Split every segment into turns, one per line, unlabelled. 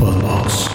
Podbox.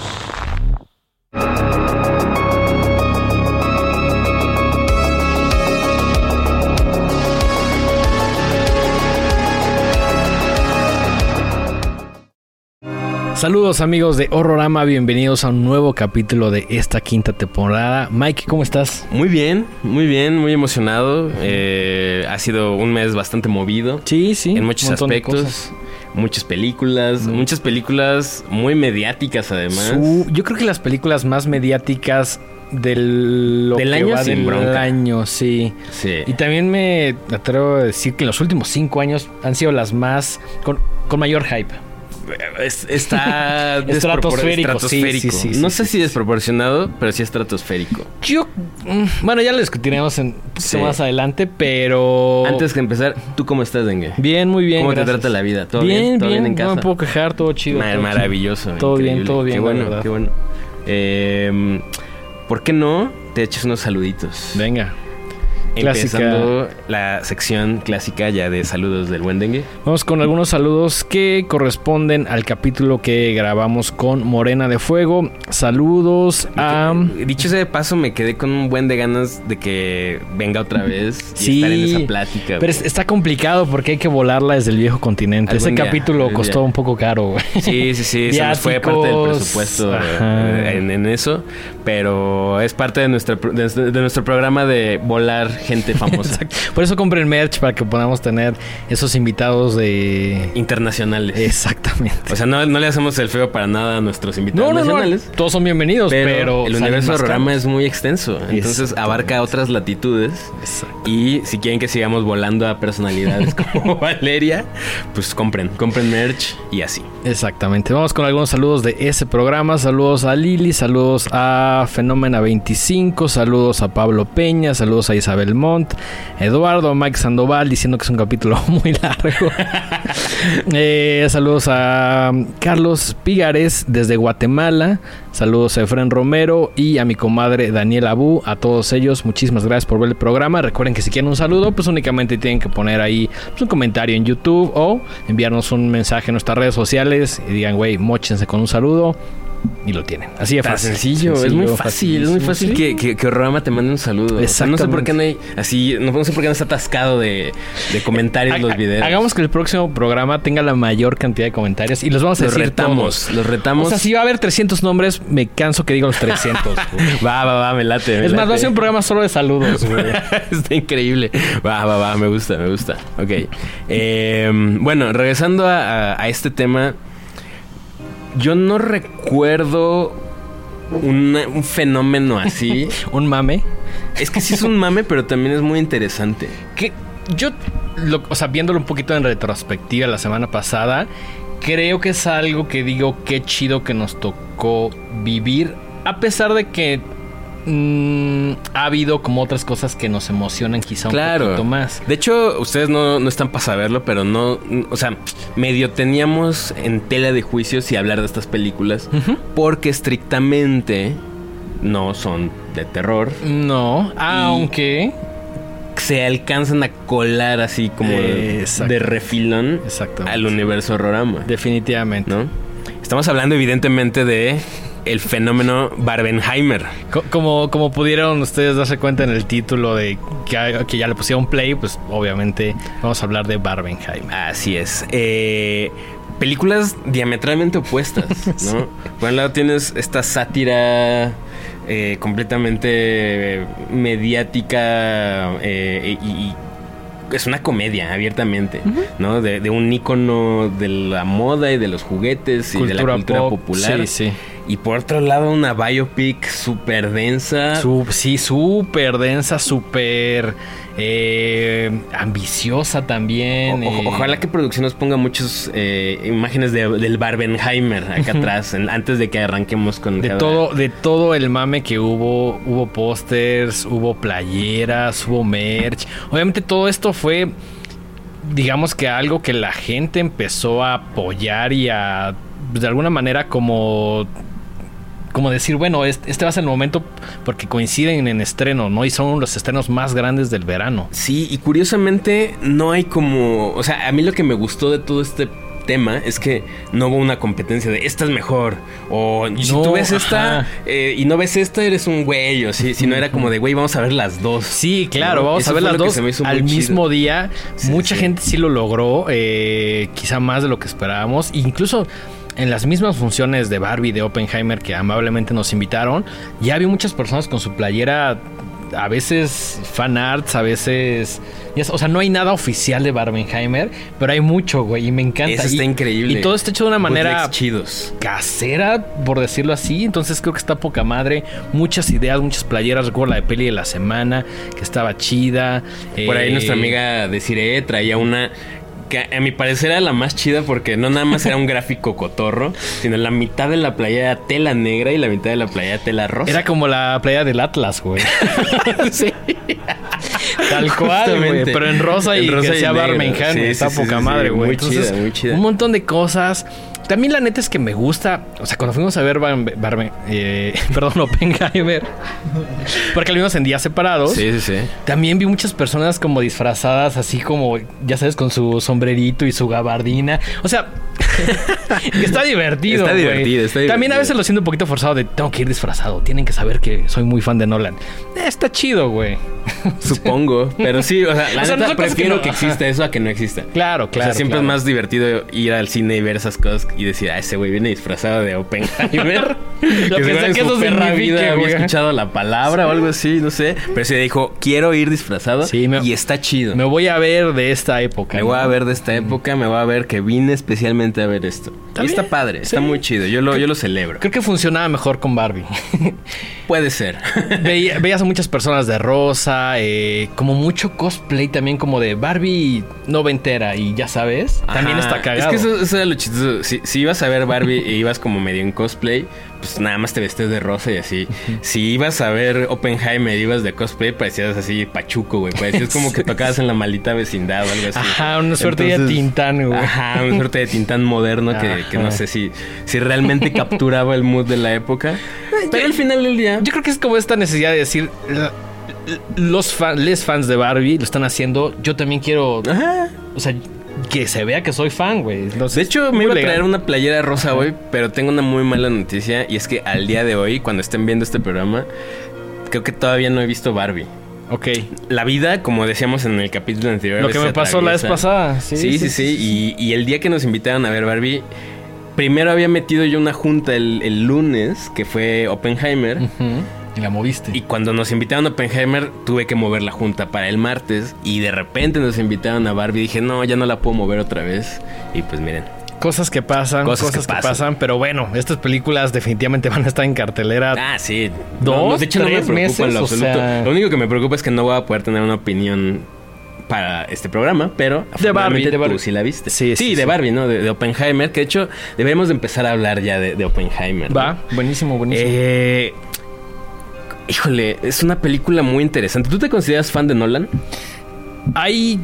Saludos amigos de Horrorama, bienvenidos a un nuevo capítulo de esta quinta temporada. Mike, ¿cómo estás?
Muy bien, muy bien, muy emocionado. Eh, ha sido un mes bastante movido.
Sí, sí.
En muchos aspectos. Muchas películas,
Mm.
muchas películas muy mediáticas además.
Su- yo creo que las películas más mediáticas del, lo
Del
que
año
va
sin
del
bronca.
año, sí.
Sí.
Y también me atrevo a decir que en los últimos cinco años han sido las más con, con mayor hype.
Es- está
Estratosférico, sí, sí, sí,
no sé si desproporcionado, pero sí estratosférico.
Yo, mm, bueno, ya lo discutiremos en, más adelante, pero
Antes de empezar, ¿tú cómo estás, Dengue?
bien, muy bien.
¿Cómo
gracias.
te trata la vida? ¿Todo
bien,
bien? ¿Todo bien,
bien,
en casa?
No me puedo quejar, todo chido.
Ma-
todo chido.
maravilloso.
Todo bien, todo bien,
Qué bueno, qué bueno. Eh, ¿Por qué no te echas unos saluditos?
Venga. Clásica.
Empezando la sección clásica ya de saludos del buen dengue.
Vamos con algunos saludos que corresponden al capítulo que grabamos con Morena de Fuego. Saludos a...
Dicho ese de paso, me quedé con un buen de ganas de que venga otra vez y
Sí,
estar en esa plática.
Pero
güey.
está complicado porque hay que volarla desde el viejo continente. Ese
día,
capítulo costó
día.
un poco caro, güey.
Sí, sí, sí, se nos fue parte del presupuesto eh, en, en eso, pero es parte de nuestro, de, de nuestro programa de volar gente famosa
Exacto. Por eso compren merch para que podamos tener esos invitados de...
internacionales.
Exactamente.
O sea, no, no le hacemos el feo para nada a nuestros invitados
No, no, no. Todos son bienvenidos, pero,
Pero, el universo del programa es muy extenso, entonces abarca otras latitudes.
Exacto.
Y si quieren que sigamos volando a personalidades como Valeria, pues compren, compren merch y así.
Exactamente. Vamos con algunos saludos de ese programa. Saludos a Lili, saludos a Fenómena 25, saludos a Pablo Peña, saludos a Isabel Montt, Eduardo, Mike Sandoval diciendo que es un capítulo muy largo. Eh, saludos a Carlos Pigares desde Guatemala. Saludos a Efren Romero y a mi comadre Daniela Abu. A todos ellos, muchísimas gracias por ver el programa. Recuerden que si quieren un saludo, pues únicamente tienen que poner ahí pues, un comentario en YouTube o enviarnos un mensaje en nuestras redes sociales y digan, güey, mochense con un saludo. Y lo tienen. Así de fácil.
sencillo, es muy fácil, es muy fácil
sí.
que, que, que te mande un saludo. O sea, no sé por qué no hay así, no, no sé por qué no está atascado de, de comentarios
Ha-
los videos.
Hagamos que el próximo programa tenga la mayor cantidad de comentarios y los vamos a
los
decir
retamos,
todos.
los retamos.
O sea, si va a haber 300 nombres, me canso que diga los 300. güey.
Va, va, va, me late. me
es más, va a ser un programa solo de saludos.
Está increíble. Va, va, va, me gusta, me gusta. Ok. Eh, bueno, regresando a, a- a este tema, yo no recuerdo un fenómeno así.
un mame.
es que sí es un mame, pero también es muy interesante.
Que yo, lo- o sea, viéndolo un poquito en retrospectiva la semana pasada, creo que es algo que digo qué chido que nos tocó vivir, a pesar de que mm, ha habido como otras cosas que nos emocionan quizá un poquito más.
De hecho, ustedes no, no están para saberlo, pero no, o sea, medio teníamos en tela de juicio si hablar de estas películas, porque estrictamente no son de terror.
No, aunque...
se alcanzan a colar así como de, refilón al universo Horrorama,
Definitivamente.
¿no? Estamos hablando evidentemente de el fenómeno Barbenheimer.
Co- Como, como pudieron ustedes darse cuenta en el título de que, que ya le pusieron play, pues obviamente vamos a hablar de Barbenheim.
Así es. Eh, películas diametralmente opuestas, ¿no? Por un lado tienes esta sátira eh, completamente eh, mediática eh, y, y es una comedia abiertamente, ¿no? De, de un ícono de la moda y de los juguetes y de la cultura
pop,
popular.
Sí, sí.
Y por otro lado, una biopic súper densa.
Sí, súper densa, súper eh, ambiciosa también.
O-
eh.
ojalá que producción nos ponga muchas eh, imágenes de- del Barbenheimer acá atrás, en- antes de que arranquemos con
De
cada-
todo, de todo el mame que hubo, hubo pósters, hubo playeras, hubo merch. Obviamente todo esto fue, digamos que algo que la gente empezó a apoyar y a, de alguna manera como, como decir, bueno, este, este va a ser el momento porque coinciden en estreno, ¿no? Y son los estrenos más grandes del verano.
Sí, y curiosamente no hay como, o sea, a mí lo que me gustó de todo este tema es que no hubo una competencia de esta es mejor. O si
No,
tú ves esta eh, y no ves esta, eres un güey. O sí, si no era como de güey, vamos a ver las dos.
Sí, claro,
¿No?
vamos
Eso
a ver las dos al
chido.
mismo día.
Sí,
Mucha
sí.
gente sí lo logró, eh, quizá más de lo que esperábamos. Incluso en las mismas funciones de Barbie de Oppenheimer que amablemente nos invitaron, ya vi muchas personas con su playera. A veces fan arts, a veces. o sea, no hay nada oficial de Barbenheimer, pero hay mucho, güey, y me encanta.
Eso está
Y-
increíble.
Y todo está hecho de una manera
chidos.
casera, por decirlo así. Entonces creo que está poca madre. Muchas ideas, muchas playeras. Recuerdo la de peli de la semana, que estaba chida.
Por ahí
Eh,
nuestra amiga Desiree traía una que a mi parecer era la más chida porque no nada más era un gráfico cotorro, sino la mitad de la playa era tela negra y la mitad de la playa era tela rosa.
Era como la playa del Atlas, güey.
sí.
Tal cual, güey. Pero en rosa y
En rosa
que
y
sea
negro. Sí,
Está
sí,
poca madre, güey.
Muy chida, muy chida.
Un montón de cosas. También la neta es que me gusta. O sea, cuando fuimos a ver Barben- Barben- eh, perdón, Oppenheimer. Porque lo vimos en días separados.
Sí, sí, sí.
También vi muchas personas como disfrazadas, así como, ya sabes, con su sombrerito y su gabardina. O sea, está divertido.
Está divertido, está
También a
divertido.
veces lo siento un poquito forzado de tengo que ir disfrazado. Tienen que saber que soy muy fan de Nolan. Eh, está chido, güey.
Supongo. Pero sí, o sea, la
O sea,
neta
no que
prefiero
no-
que, exista eso a que no exista.
Claro, claro.
o sea, siempre
claro.
es más divertido ir al cine y ver esas cosas y decir, ah, ese güey viene disfrazado de Oppenheimer.
Lo que
seguro
sea que eso
perra
signifique,
vida había escuchado la palabra o algo así, no sé. Pero se dijo, quiero ir disfrazado
Sí, me-
y está chido.
Me voy a ver de esta época.
Me
¿no?
voy a ver de esta época, me voy a ver que vine especialmente a ver esto. Y
bien,
está padre, está
sí.
muy chido. Yo lo, yo lo celebro.
Creo que funcionaba mejor con Barbie.
Puede ser.
Veía- veías a muchas personas de rosa, eh, como mucho cosplay también como de Barbie noventera y ya sabes, también está cagado.
Es que eso, eso era lo chistoso. Si, si ibas a ver Barbie e ibas como medio en cosplay, pues nada más te vestías de rosa y así. Si ibas a ver Oppenheimer ibas de cosplay, parecías así pachuco, güey. Parecías como que tocabas en la maldita vecindad o algo así.
Ajá, una suerte de Tintán, güey.
Ajá, una suerte de Tintán moderno que, que no sé si, si realmente capturaba el mood de la época. Pero al final del día...
Yo creo que es como esta necesidad de decir los fan- les fans de Barbie lo están haciendo, yo también quiero,
Ajá.
o sea, que se vea que soy fan, güey.
De hecho, me iba a traer una playera rosa hoy, pero tengo una muy mala noticia y es que al día de hoy, cuando estén viendo este programa, creo que todavía no he visto Barbie.
Ok.
La vida, como decíamos en el capítulo anterior,
Lo que me pasó la vez pasada.
Sí, sí, sí. Y, y el día que nos invitaron a ver Barbie, primero había metido yo una junta el, el lunes, que fue Oppenheimer.
Ujú. Y la moviste.
Y cuando nos invitaron a Oppenheimer, tuve que mover la junta para el martes. Y de repente nos invitaron a Barbie. Dije, no, ya no la puedo mover otra vez. Y pues miren,
Cosas que pasan, cosas,
Cosas
que,
que
pasan. Pero bueno, estas películas definitivamente van a estar en cartelera.
Ah, sí.
¿Dos,
No, no, de hecho, no me
tres
preocupa en
meses?
lo
O
absoluto.
sea-
Lo único que me preocupa es que no voy a poder tener una opinión para este programa, pero
De Barbie, de Barbie.
tú sí la viste.
Sí, sí,
de
sí.
Barbie, ¿no? De, de Oppenheimer, que de hecho deberíamos de empezar a hablar ya de, de Oppenheimer. ¿no?
Va, buenísimo, buenísimo.
Eh, híjole, es una película muy interesante. ¿Tú te consideras fan de Nolan?
Hay.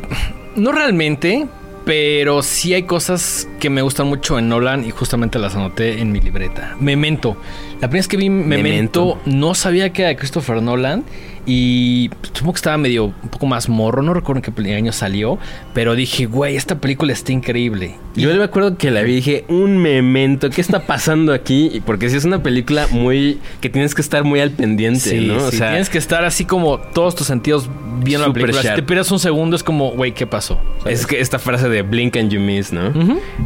No realmente, pero sí hay cosas que me gustan mucho en Nolan y justamente las anoté en mi libreta. Memento. La primera vez que vi Memento,
Memento.
no sabía que era de Christopher Nolan. Y supongo que estaba medio un poco más morro, no recuerdo en qué año salió, pero dije, güey, esta película está increíble.
Yo me acuerdo que la vi y dije, un memento, ¿qué está pasando aquí? Porque si es una película muy... que tienes que estar muy al pendiente,
Sí,
¿no?
sí, tienes que estar así como todos tus sentidos viendo la película. Si te pierdes un segundo es como, güey, ¿qué pasó?
Es que esta frase de blink and you miss, ¿no?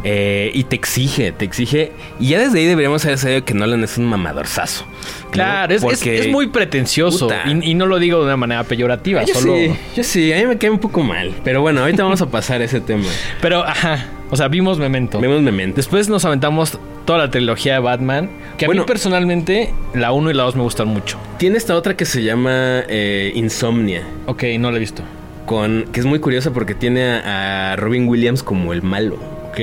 Eh, y te exige, te exige. Y ya desde ahí deberíamos haber sabido que Nolan es un mamadorzazo. ¿no?
Claro, es,
Porque-
es muy pretencioso y, y no lo digo de una manera peyorativa,
Yo
solo...
sí, yo sí, a mí me cae un poco mal. Pero bueno, ahorita vamos a pasar ese tema.
Pero, ajá, o sea, vimos Memento.
Vemos memento.
Después nos aventamos toda la trilogía de Batman, que a mí personalmente la 1 y la 2 me gustan mucho.
Tiene esta otra que se llama eh, Insomnia.
Ok, no la he visto.
Con, que es muy curiosa porque tiene a, a Robin Williams como el malo.
Ok.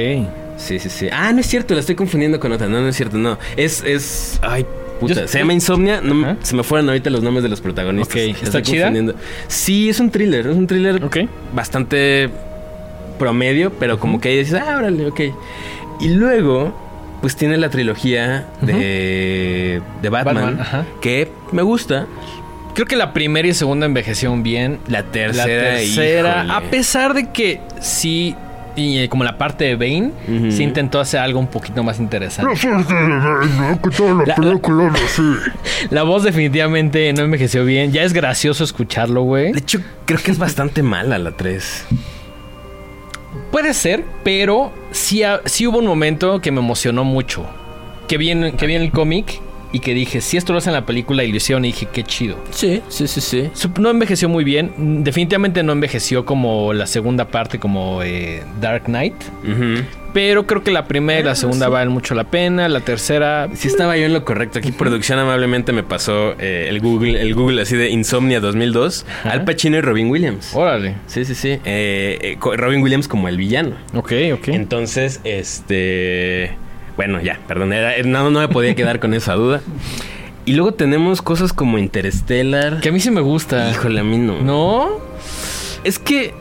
Sí, sí, sí. Ah, no es cierto, la estoy confundiendo con otra. No, no es cierto, no. Es, es. Ay, puta.
Yo-
se llama Insomnia. No, se me fueron ahorita los nombres de los protagonistas.
Ok,
La
¿está chida?
Sí, es un thriller. Es un thriller bastante promedio, pero como que ahí dices, ah, órale, ok. Y luego, pues tiene la trilogía de, de Batman,
Batman,
que me gusta.
Creo que la primera y segunda envejecieron bien.
La
La
tercera,
tercera,
híjole.
a pesar de que sí y eh, como la parte de Bane,
Ujú.
sí intentó hacer algo un poquito más interesante.
la
La-. La voz definitivamente no envejeció bien. Ya es gracioso escucharlo, güey.
De hecho, creo que es bastante mala la 3.
Puede ser, pero sí, sí hubo un momento que me emocionó mucho. Que vi en, que vi en el cómic y que dije, si esto lo hacen en la película y lo hicieron, y dije, qué chido.
Sí, sí, sí, sí.
No envejeció muy bien. Mm, Definitivamente no envejeció como la segunda parte, como eh, Dark Knight. Pero creo que la primera y la segunda valen mucho la pena. La tercera.
Sí estaba yo en lo correcto. Aquí producción amablemente me pasó eh, el Google, el Google así de Insomnia 2002.
Ajá.
Al Pacino y Robin Williams.
Órale.
Sí, sí, sí. Eh, eh, Robin Williams como el villano.
Ok, ok.
Entonces, este... Bueno, ya, perdón. era- no, no me podía quedar con esa duda. Y luego tenemos cosas como Interstellar.
Que a mí sí me gusta.
Híjole, a mí no.
¿No?
Es que...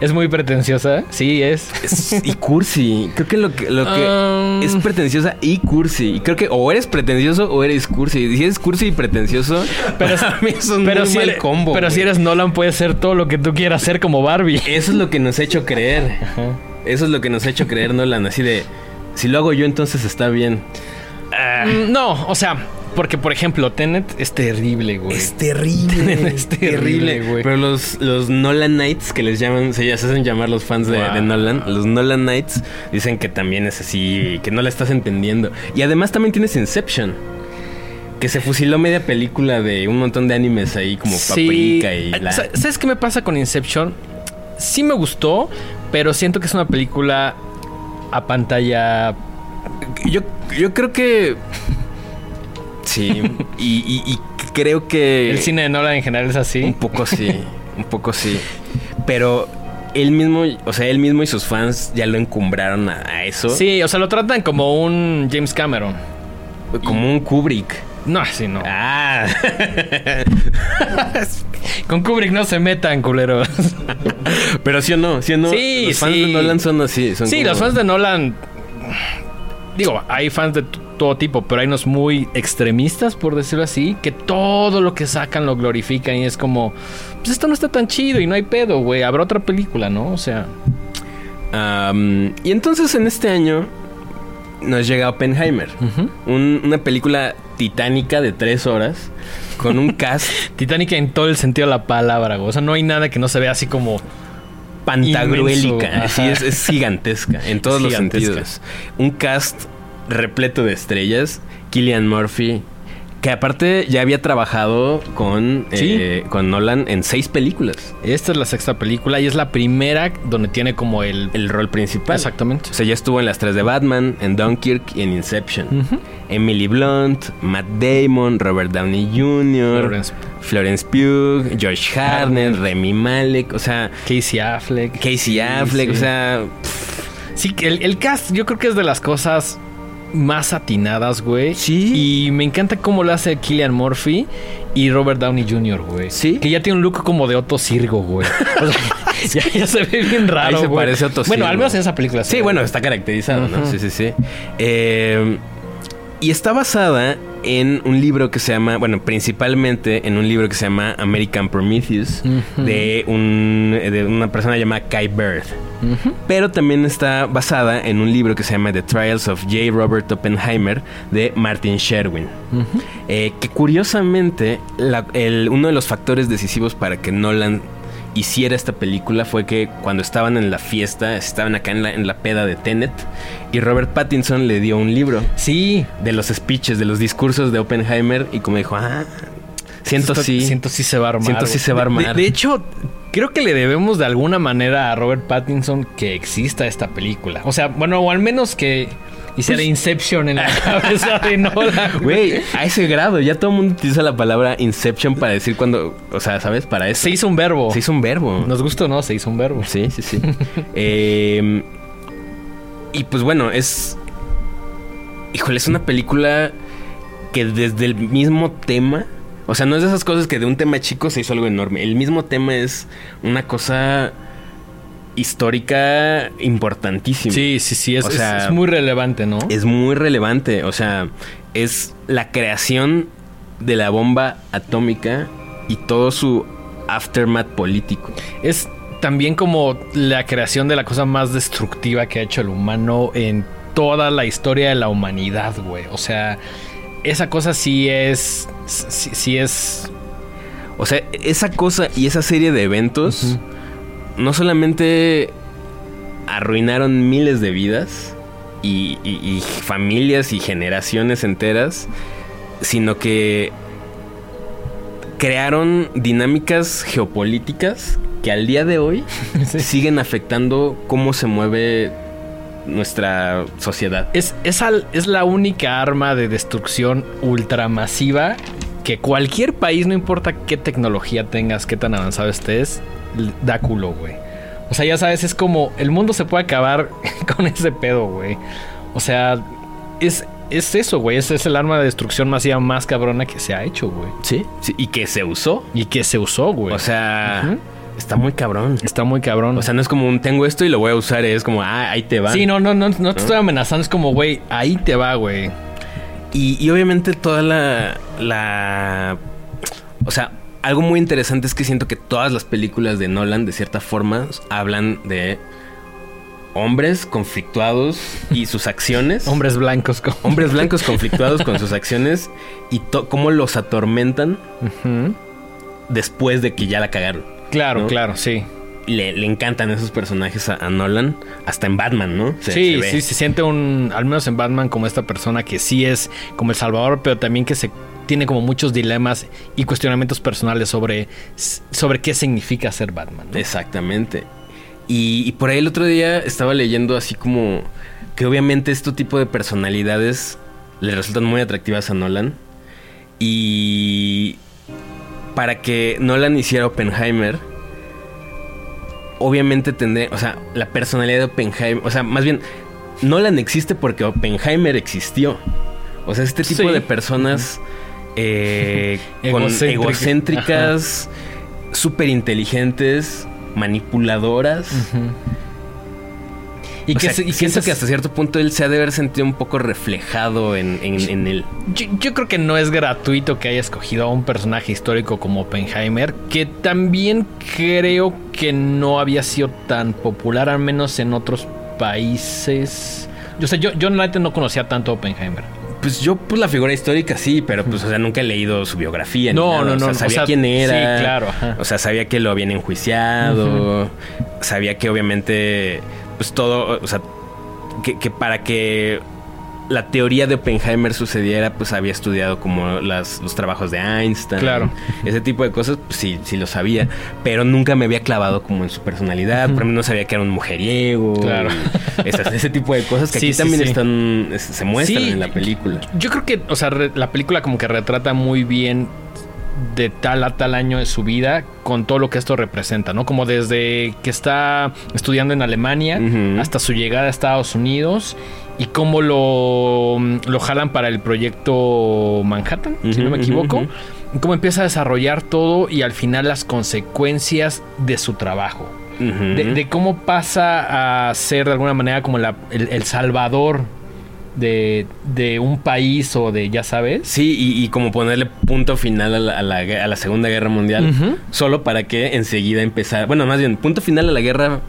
Es muy pretenciosa. Sí, es.
es- y cursi. Creo que lo que, lo que
Um,
es pretenciosa y cursi. Y creo que o eres pretencioso o eres cursi. Y si eres cursi y pretencioso,
Pero,
para mí es un
pero
muy
si
mal
eres,
combo.
Pero si eres Nolan, puedes ser todo lo que tú quieras ser como Barbie.
Eso es lo que nos ha hecho creer. Eso es lo que nos ha hecho creer Nolan. Así de, si lo hago yo, entonces está bien.
Mm, No, o sea, porque por ejemplo, Tenet es terrible, güey.
es terrible.
Es terrible, güey.
Pero los, los Nolan Knights, que les llaman, se, hacen llamar los fans de,
Wow.
de Nolan, los Nolan Knights, dicen que también es así, que no la estás entendiendo. Y además también tienes Inception. Que se fusiló media película de un montón de animes ahí como Paprika y la...
sa- ¿Sabes qué me pasa con Inception? Sí me gustó, pero siento que es una película a pantalla.
Yo, yo creo que... Sí, y, y- y creo que...
El cine de Nolan en general es
Un
así.
poco sí, un poco sí. Pero él mismo, o sea, él mismo y sus fans ya lo encumbraron a, a eso.
Sí, o sea, lo tratan como un James Cameron.
Como un Kubrick.
No, así no.
Ah.
Con Kubrick no se metan, culeros.
Pero sí o no, sí o no.
Sí,
los fans
sí.
de Nolan son así. Son
Sí,
como-
los fans de Nolan. Digo, hay fans de todo tipo, pero hay unos muy extremistas, por decirlo así, que todo lo que sacan lo glorifican y es como, pues esto no está tan chido y no hay pedo, güey. Habrá otra película, ¿no? O sea,
y entonces en este año nos llega Oppenheimer. Un- una película titánica de tres horas con un cast
Titanic en todo el sentido de la palabra. O sea, no hay nada que no se vea así como.
pantagruélica. Es, es gigantesca en todos los
Gigantesca.
sentidos. Un cast repleto de estrellas. Killian Murphy. Que aparte ya había trabajado con,
Sí.
eh, con Nolan en seis películas.
Esta es la sexta película y es la primera donde tiene como el.
El rol principal.
Exactamente.
O sea, ya estuvo en las tres de Batman, en Dunkirk y en Inception. Emily Blunt, Matt Damon, Robert Downey Jr.,
Florence-
Florence Pugh, Josh Hartnett, Remy Malek, o sea,
Casey Affleck.
Casey Affleck,
sí.
o sea,
Sí, el, el cast yo creo que es de las cosas más atinadas, güey.
Sí.
Y me encanta cómo lo hace Killian Murphy y Robert Downey Jr., güey.
Sí.
Que ya tiene un look como de Otto Sirgo, güey. O sea, ya, ya se ve bien raro,
Ahí se
güey.
parece a Otto
Bueno,
Sirgo.
al menos en esa película.
sí, bueno, está caracterizado, ¿no? Sí, sí, sí. Eh, y está basada en un libro que se llama, bueno, principalmente en un libro que se llama American Prometheus, de, un, de una persona llamada Kai Bird. Pero también está basada en un libro que se llama The Trials of J. Robert Oppenheimer de Martin Sherwin. Eh, que curiosamente, la- el- uno de los factores decisivos para que Nolan hiciera esta película fue que cuando estaban en la fiesta, estaban acá en la, en la peda de Tenet, y Robert Pattinson le dio un libro
Sí.
de los speeches, de los discursos de Oppenheimer, y como dijo, ah, siento
Esto-
sí.
Siento sí se va a armar.
Siento sí se va a
De-
armar.
De, de hecho, creo que le debemos de alguna manera a Robert Pattinson que exista esta película. O sea, bueno, o al menos que hiciera Inception en la cabeza de Nolan.
Güey, a ese grado, ya todo el mundo utiliza la palabra Inception para decir cuando, o sea, ¿sabes? Para eso.
Se hizo un verbo.
Se hizo un verbo.
Nos gustó o no, se hizo un verbo.
Sí, sí, sí. Eh, y pues bueno, es. Híjole, es una película que desde el mismo tema. O sea, no es de esas cosas que de un tema chico se hizo algo enorme. El mismo tema es una cosa histórica importantísima.
Sí, sí, sí, es,
O sea,
es muy relevante, ¿no?
Es muy relevante. O sea, es la creación de la bomba atómica y todo su aftermath político.
Es también como la creación de la cosa más destructiva que ha hecho el humano en toda la historia de la humanidad, güey. O sea, esa cosa sí es. Sí, sí es.
O sea, esa cosa y esa serie de eventos no solamente arruinaron miles de vidas y, y- y familias y generaciones enteras, sino que crearon dinámicas geopolíticas que al día de hoy
Sí.
siguen afectando cómo se mueve nuestra sociedad.
Es, es, al- es la única arma de destrucción ultramasiva que cualquier país, no importa qué tecnología tengas, qué tan avanzado estés, da culo, güey. O sea, ya sabes, es como el mundo se puede acabar con ese pedo, güey. O sea, es, es eso, güey. Ese es el arma de destrucción masiva más cabrona que se ha hecho, güey.
Sí. sí, y que se usó.
Y que se usó, güey.
O sea, está muy cabrón.
está muy cabrón.
O sea, no es como un tengo esto y lo voy a usar, es como, ah, ahí te va.
sí, no, no, no, no te estoy amenazando. Es como, güey, ahí te va, güey.
Y, y obviamente toda la, la... O sea, algo muy interesante es que siento que todas las películas de Nolan, de cierta forma, hablan de hombres conflictuados y sus acciones.
Hombres blancos.
Hombres blancos conflictuados con sus acciones y cómo los atormentan después de que ya la cagaron.
Claro,
¿No?
claro, sí.
Le, le encantan esos personajes a, a Nolan, hasta en Batman, ¿no? Se-
sí,
se
sí, se siente un, al menos en Batman, como esta persona que sí es como el Salvador, pero también que se tiene como muchos dilemas y cuestionamientos personales sobre, sobre qué significa ser Batman. ¿no?
Exactamente. Y, y por ahí el otro día estaba leyendo así como que obviamente este tipo de personalidades le resultan muy atractivas a Nolan. Y para que Nolan hiciera Oppenheimer, obviamente tendría, o sea, la personalidad de Oppenheimer, o sea, más bien, Nolan existe porque Oppenheimer existió. O sea, este tipo
Sí.
de personas eh, con
Egocéntricas.
súper inteligentes, manipuladoras.
Y
O
que,
sea,
y
siento que hasta cierto punto él se ha de haber sentido un poco reflejado en, en, en él.
Yo, yo creo que no es gratuito que haya escogido a un personaje histórico como Oppenheimer, que también creo que no había sido tan popular, al menos en otros países. Yo sé, yo, yo no conocía tanto a Oppenheimer.
Pues yo, pues la figura histórica sí, pero pues, o sea, nunca he leído su biografía.
No,
nada.
no,
O sea,
no,
sabía
o sea,
quién era.
sí, claro, ajá.
O sea, sabía que lo habían enjuiciado. Sabía que obviamente, pues todo, o sea, que, que para que la teoría de Oppenheimer sucediera, pues había estudiado como las, los trabajos de Einstein.
Claro.
Ese tipo de cosas, pues sí, sí lo sabía. Pero nunca me había clavado como en su personalidad. Por ejemplo, no sabía que era un mujeriego.
Claro.
esas- ese tipo de cosas que
Sí,
aquí
sí,
también están, es- se muestran en la película.
Yo creo que, o sea, re- la película como que retrata muy bien de tal a tal año de su vida con todo lo que esto representa, ¿no? Como desde que está estudiando en Alemania hasta su llegada a Estados Unidos y cómo lo, lo jalan para el proyecto Manhattan, si no me equivoco. cómo empieza a desarrollar todo y al final las consecuencias de su trabajo. De, de cómo pasa a ser de alguna manera como la- el, el salvador de, de un país o de, ya sabes.
Sí, y, y como ponerle punto final a la, a la gue- a la Segunda Guerra Mundial, solo para que enseguida empezara, bueno, más bien, punto final a la guerra,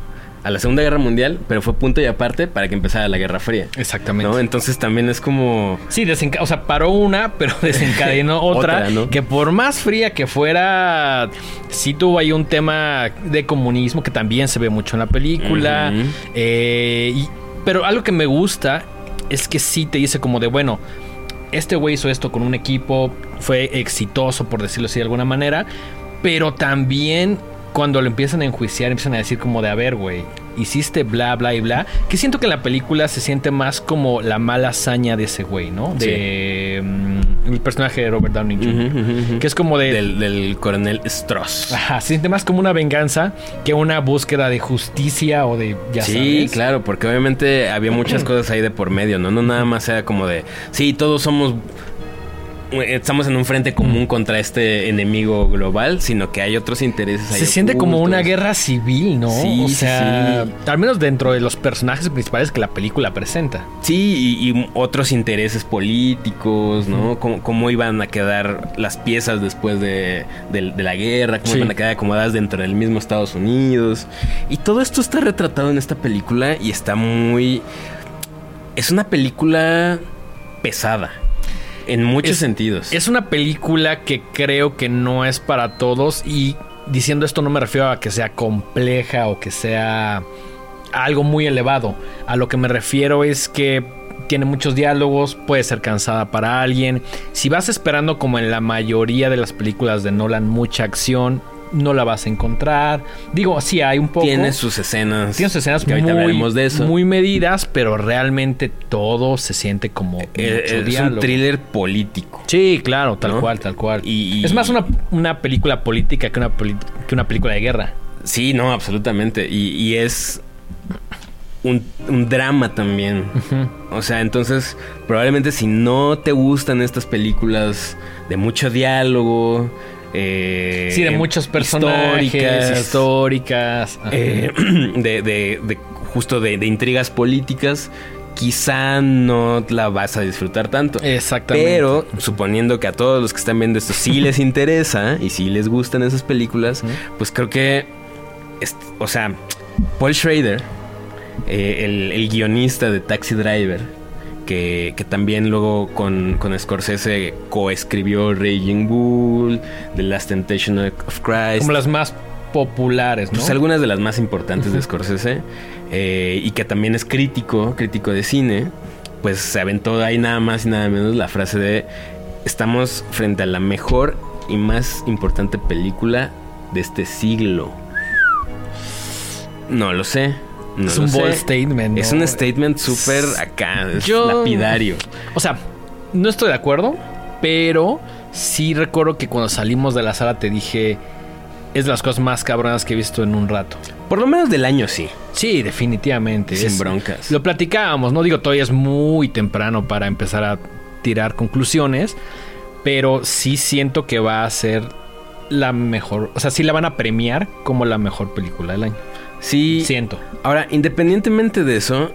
a la Segunda Guerra Mundial, pero fue punto y aparte para que empezara la Guerra Fría.
Exactamente.
¿no? Entonces también es como...
Sí, desenca o sea, paró una, pero desencadenó otra,
Otra, ¿no?
que por más fría que fuera, sí tuvo ahí un tema de comunismo que también se ve mucho en la película. Eh, y- pero algo que me gusta es que sí te dice como de, bueno, este güey hizo esto con un equipo, fue exitoso, por decirlo así de alguna manera, pero también cuando lo empiezan a enjuiciar, empiezan a decir como de, a ver, güey, hiciste bla, bla y bla, que siento que en la película se siente más como la mala hazaña de ese güey, ¿no? De mm, el personaje de Robert Downey Jr., que es como de...
del, del coronel Strauss.
Ajá, se siente más como una venganza que una búsqueda de justicia o de, ya
sí,
sabes.
claro, porque obviamente había muchas cosas ahí de por medio, ¿no? No nada más era como de, sí, todos somos estamos en un frente común contra este enemigo global, sino que hay otros intereses ahí
Se siente como una guerra civil, ¿no?
Sí,
o
sí,
sea,
sí.
al menos dentro de los personajes principales que la película presenta.
Sí, y, y otros intereses políticos, ¿no? Cómo, cómo iban a quedar las piezas después de, de- de la guerra, cómo
Sí.
iban a quedar acomodadas dentro del mismo Estados Unidos. Y todo esto está retratado en esta película y está muy... Es una película pesada, en muchos
Es-
sentidos.
Es una película que creo que no es para todos y diciendo esto no me refiero a que sea compleja o que sea algo muy elevado. A lo que me refiero es que tiene muchos diálogos, puede ser cansada para alguien. Si vas esperando como en la mayoría de las películas de Nolan mucha acción, no la vas a encontrar. Digo, sí hay un poco.
Tiene sus escenas.
Tiene sus escenas
que ahorita
muy,
hablaremos de eso.
muy medidas, pero realmente todo se siente como
Eh,
mucho
es
diálogo.
un thriller político.
Sí, claro, tal
¿no?
cual, tal cual.
Y- y-
es más una, una película política que una, que una película de guerra.
Sí, no, absolutamente. Y, y es un, un drama también. O sea, entonces, probablemente si no te gustan estas películas de mucho diálogo, eh,
Sí, de muchos personajes,
históricas, eh, de, de- de- justo de, de intrigas políticas, quizá no la vas a disfrutar tanto.
Exactamente.
Pero suponiendo que a todos los que están viendo esto sí les interesa y sí les gustan esas películas, pues creo que, o sea, Paul Schrader, eh, el, el guionista de Taxi Driver, que, que también luego con, con Scorsese coescribió Raging Bull, The Last Temptation of Christ.
como las más populares, ¿no?
Pues algunas de las más importantes de Scorsese. eh, y que también es crítico, crítico de cine. Pues se aventó ahí nada más y nada menos la frase de estamos frente a la mejor y más importante película de este siglo. No lo sé. No
es un
sé.
bold statement.
Es un statement súper acá, es
Yo-
lapidario.
O sea, no estoy de acuerdo, pero sí recuerdo que cuando salimos de la sala te dije, es de las cosas más cabronas que he visto en un rato.
Por lo menos del año sí,
Sí, definitivamente.
sin
es-
broncas.
Lo platicábamos, no digo, todavía es muy temprano para empezar a tirar conclusiones, pero sí siento que va a ser la mejor, o sea, sí la van a premiar como la mejor película del año.
Sí,
Siento.
Ahora, independientemente de eso,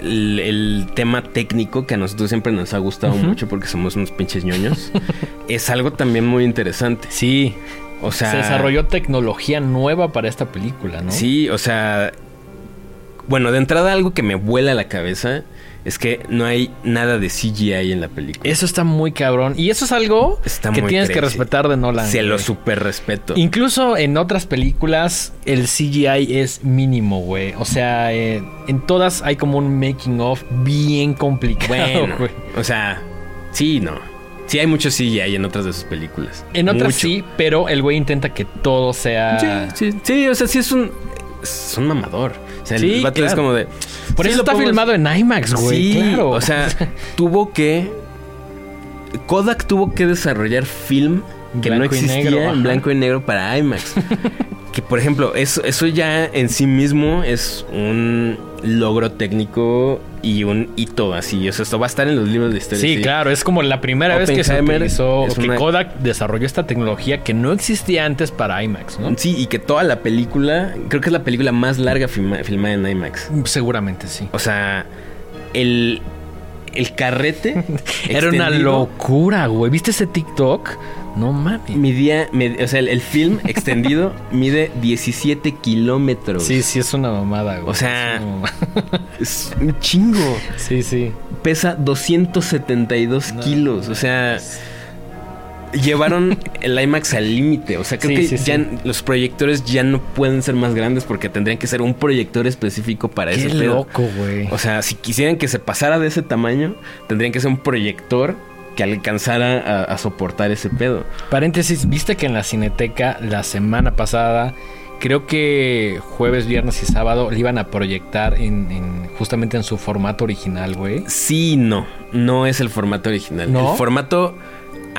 el, el tema técnico que a nosotros siempre nos ha gustado mucho porque somos unos pinches ñoños, es algo también muy interesante.
Sí,
O sea,
se desarrolló tecnología nueva para esta película, ¿no?
Sí, o sea, bueno, de entrada algo que me vuela la cabeza es que no hay nada de CGI en la película.
Eso está muy cabrón. Y eso es algo
Está
que tienes que respetar de Nolan.
Se lo super respeto.
Incluso en otras películas el CGI es mínimo, güey. O sea, eh, en todas hay como un making of bien complicado,
Bueno,
güey.
o sea, sí, no. Sí hay mucho CGI en otras de sus películas.
En otras
Mucho.
sí, pero el güey intenta que todo sea...
Sí, sí, sí, o sea, sí es un. Es un mamador. Sea,
Sí,
el vato es
claro.
como de.
Por
sí,
eso está
podemos-
filmado en IMAX, güey.
Sí,
claro.
o sea, tuvo que. Kodak tuvo que desarrollar film que no
Blanco y
existía
negro,
en blanco y negro para IMAX. que por ejemplo, eso, eso ya en sí mismo es un logro técnico y un hito así. O sea, esto va a estar en los libros de historia.
Sí, claro, es como la primera vez que se utilizó, que
una-
Kodak desarrolló esta tecnología que no existía antes para IMAX, ¿no?
Sí, y que toda la película, creo que es la película más larga filma- filmada en IMAX.
Seguramente sí.
O sea, el, el carrete.
Era una locura, güey. ¿Viste ese TikTok? No mames.
Midía, med- o sea, el, el film extendido mide 17 kilómetros.
Sí, sí, es una mamada, güey.
O sea-
Es
un chingo.
sí, sí.
Pesa 272
No.
kilos. O sea, llevaron el IMAX al límite. O sea, creo
Sí,
que
sí,
ya
sí.
los proyectores ya no pueden ser más grandes porque tendrían que ser un proyector específico para
Qué
ese
loco, güey.
O sea, si quisieran que se pasara de ese tamaño, tendrían que ser un proyector que alcanzara a, a soportar ese pedo.
Paréntesis, ¿viste que en la Cineteca la semana pasada, creo que jueves, viernes y sábado, le iban a proyectar en, en- justamente en su formato original, güey?
Sí, no. No es el formato original.
¿No?
El formato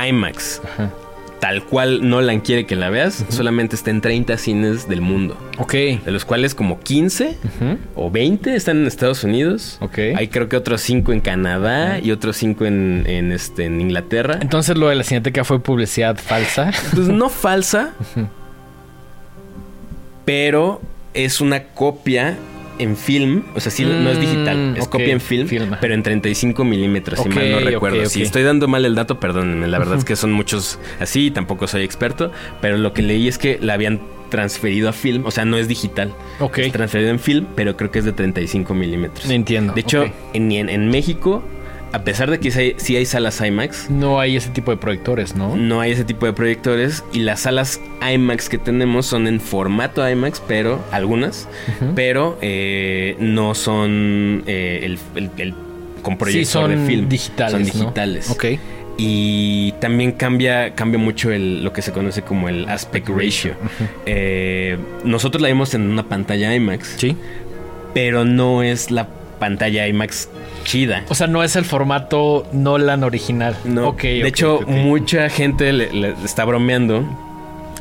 IMAX
Ajá.
Tal cual Nolan quiere que la veas, solamente está en 30 cines del mundo.
Ok.
De los cuales como 15
Ujú.
o 20 están en Estados Unidos.
Ok.
Hay creo que otros 5 en Canadá y otros 5 en, en, este, en Inglaterra.
Entonces lo de la cineteca fue publicidad falsa.
Pues no falsa, pero es una copia en film. O sea, sí, no es digital, es
ok,
copia en film, pero en 35 milímetros, si mal no recuerdo. Si estoy dando mal el dato, perdónenme. La verdad es que son muchos así, tampoco soy experto, pero lo que leí es que la habían transferido a film, o sea, no es digital.
Ok.
Es transferido en film, pero creo que es de 35 milímetros.
Entiendo.
De hecho,
ok.
en, en, en México, a pesar de que sí hay, sí hay salas IMAX,
no hay ese tipo de proyectores, ¿no?
no hay ese tipo de proyectores y las salas IMAX que tenemos son en formato IMAX, pero algunas, pero eh, no son eh, el, el- el- con
Sí,
proyector
son
de film.
digitales.
Son
¿no?
digitales.
Ok.
Y también cambia, cambia mucho el, lo que se conoce como el aspect ratio. Eh, nosotros la vimos en una pantalla IMAX,
Sí.
pero no es la pantalla IMAX chida.
O sea, no es el formato Nolan original.
No,
Ok,
de hecho, mucha gente le, le está bromeando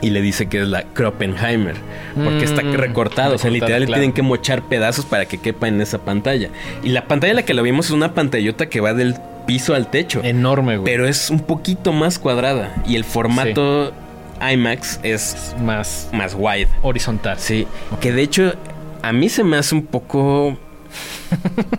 y le dice que es la Kroppenheimer, porque está
Mm,
recortado, o sea, literal
claro.
tienen que mochar pedazos para que quepa en esa pantalla. Y la pantalla en la que lo vimos es una pantallota que va del piso al techo,
Enorme, güey.
pero es un poquito más cuadrada y el formato IMAX es
más
más wide.
horizontal.
Sí, que de hecho a mí se me hace un poco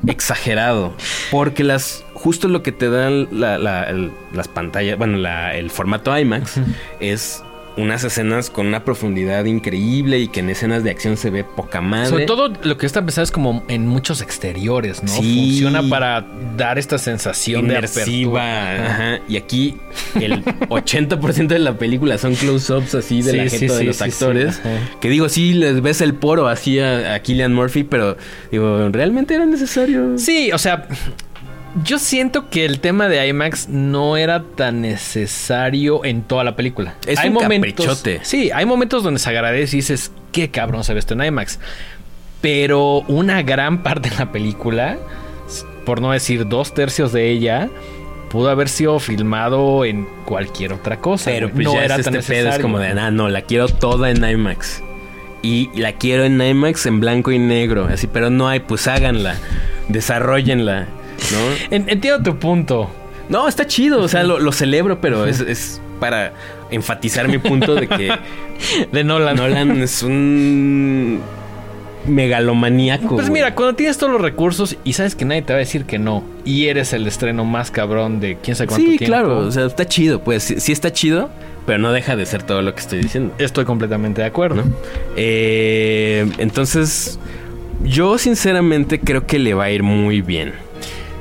exagerado, porque las justo lo que te dan la- la- el- las pantallas, bueno, la- el formato IMAX es unas escenas con una profundidad increíble y que en escenas de acción se ve poca madre.
Sobre todo lo que está pensado es como en muchos exteriores, ¿no?
Sí.
Funciona para dar esta sensación de
inmersiva.
apertura.
ajá. Y aquí el 80% de la película son close-ups así de
Sí,
la
sí,
jeta de los actores. que digo, sí, les ves el poro así a, a Killian Murphy, pero digo, ¿realmente era necesario?
Sí, o sea, yo siento que el tema de IMAX no era tan necesario en toda la película.
Es un caprichote.
Sí, hay momentos donde se agradece y dices, qué cabrón se ve esto en IMAX. Pero una gran parte de la película, por no decir dos tercios de ella, pudo haber sido filmado en cualquier otra cosa.
Pero pues
no
ya
era
es
tan
este pedo, es
necesario.
como de, ah, no, la quiero toda en IMAX. Y la quiero en IMAX en blanco y negro, así, pero no hay, pues háganla, desarrollenla,
entiendo tu punto.
No, está chido, o sea, lo, lo celebro, pero es, es para enfatizar mi punto de que
De Nolan.
Nolan es un megalomaníaco.
Pues mira, cuando tienes todos los recursos y sabes que nadie te va a decir que no, y eres el estreno más cabrón de quién sabe cuánto
Sí,
tiempo.
claro, o sea, está chido, pues sí, sí está chido, pero no deja de ser todo lo que estoy diciendo.
Estoy completamente de acuerdo.
Eh, entonces, yo sinceramente creo que le va a ir muy bien.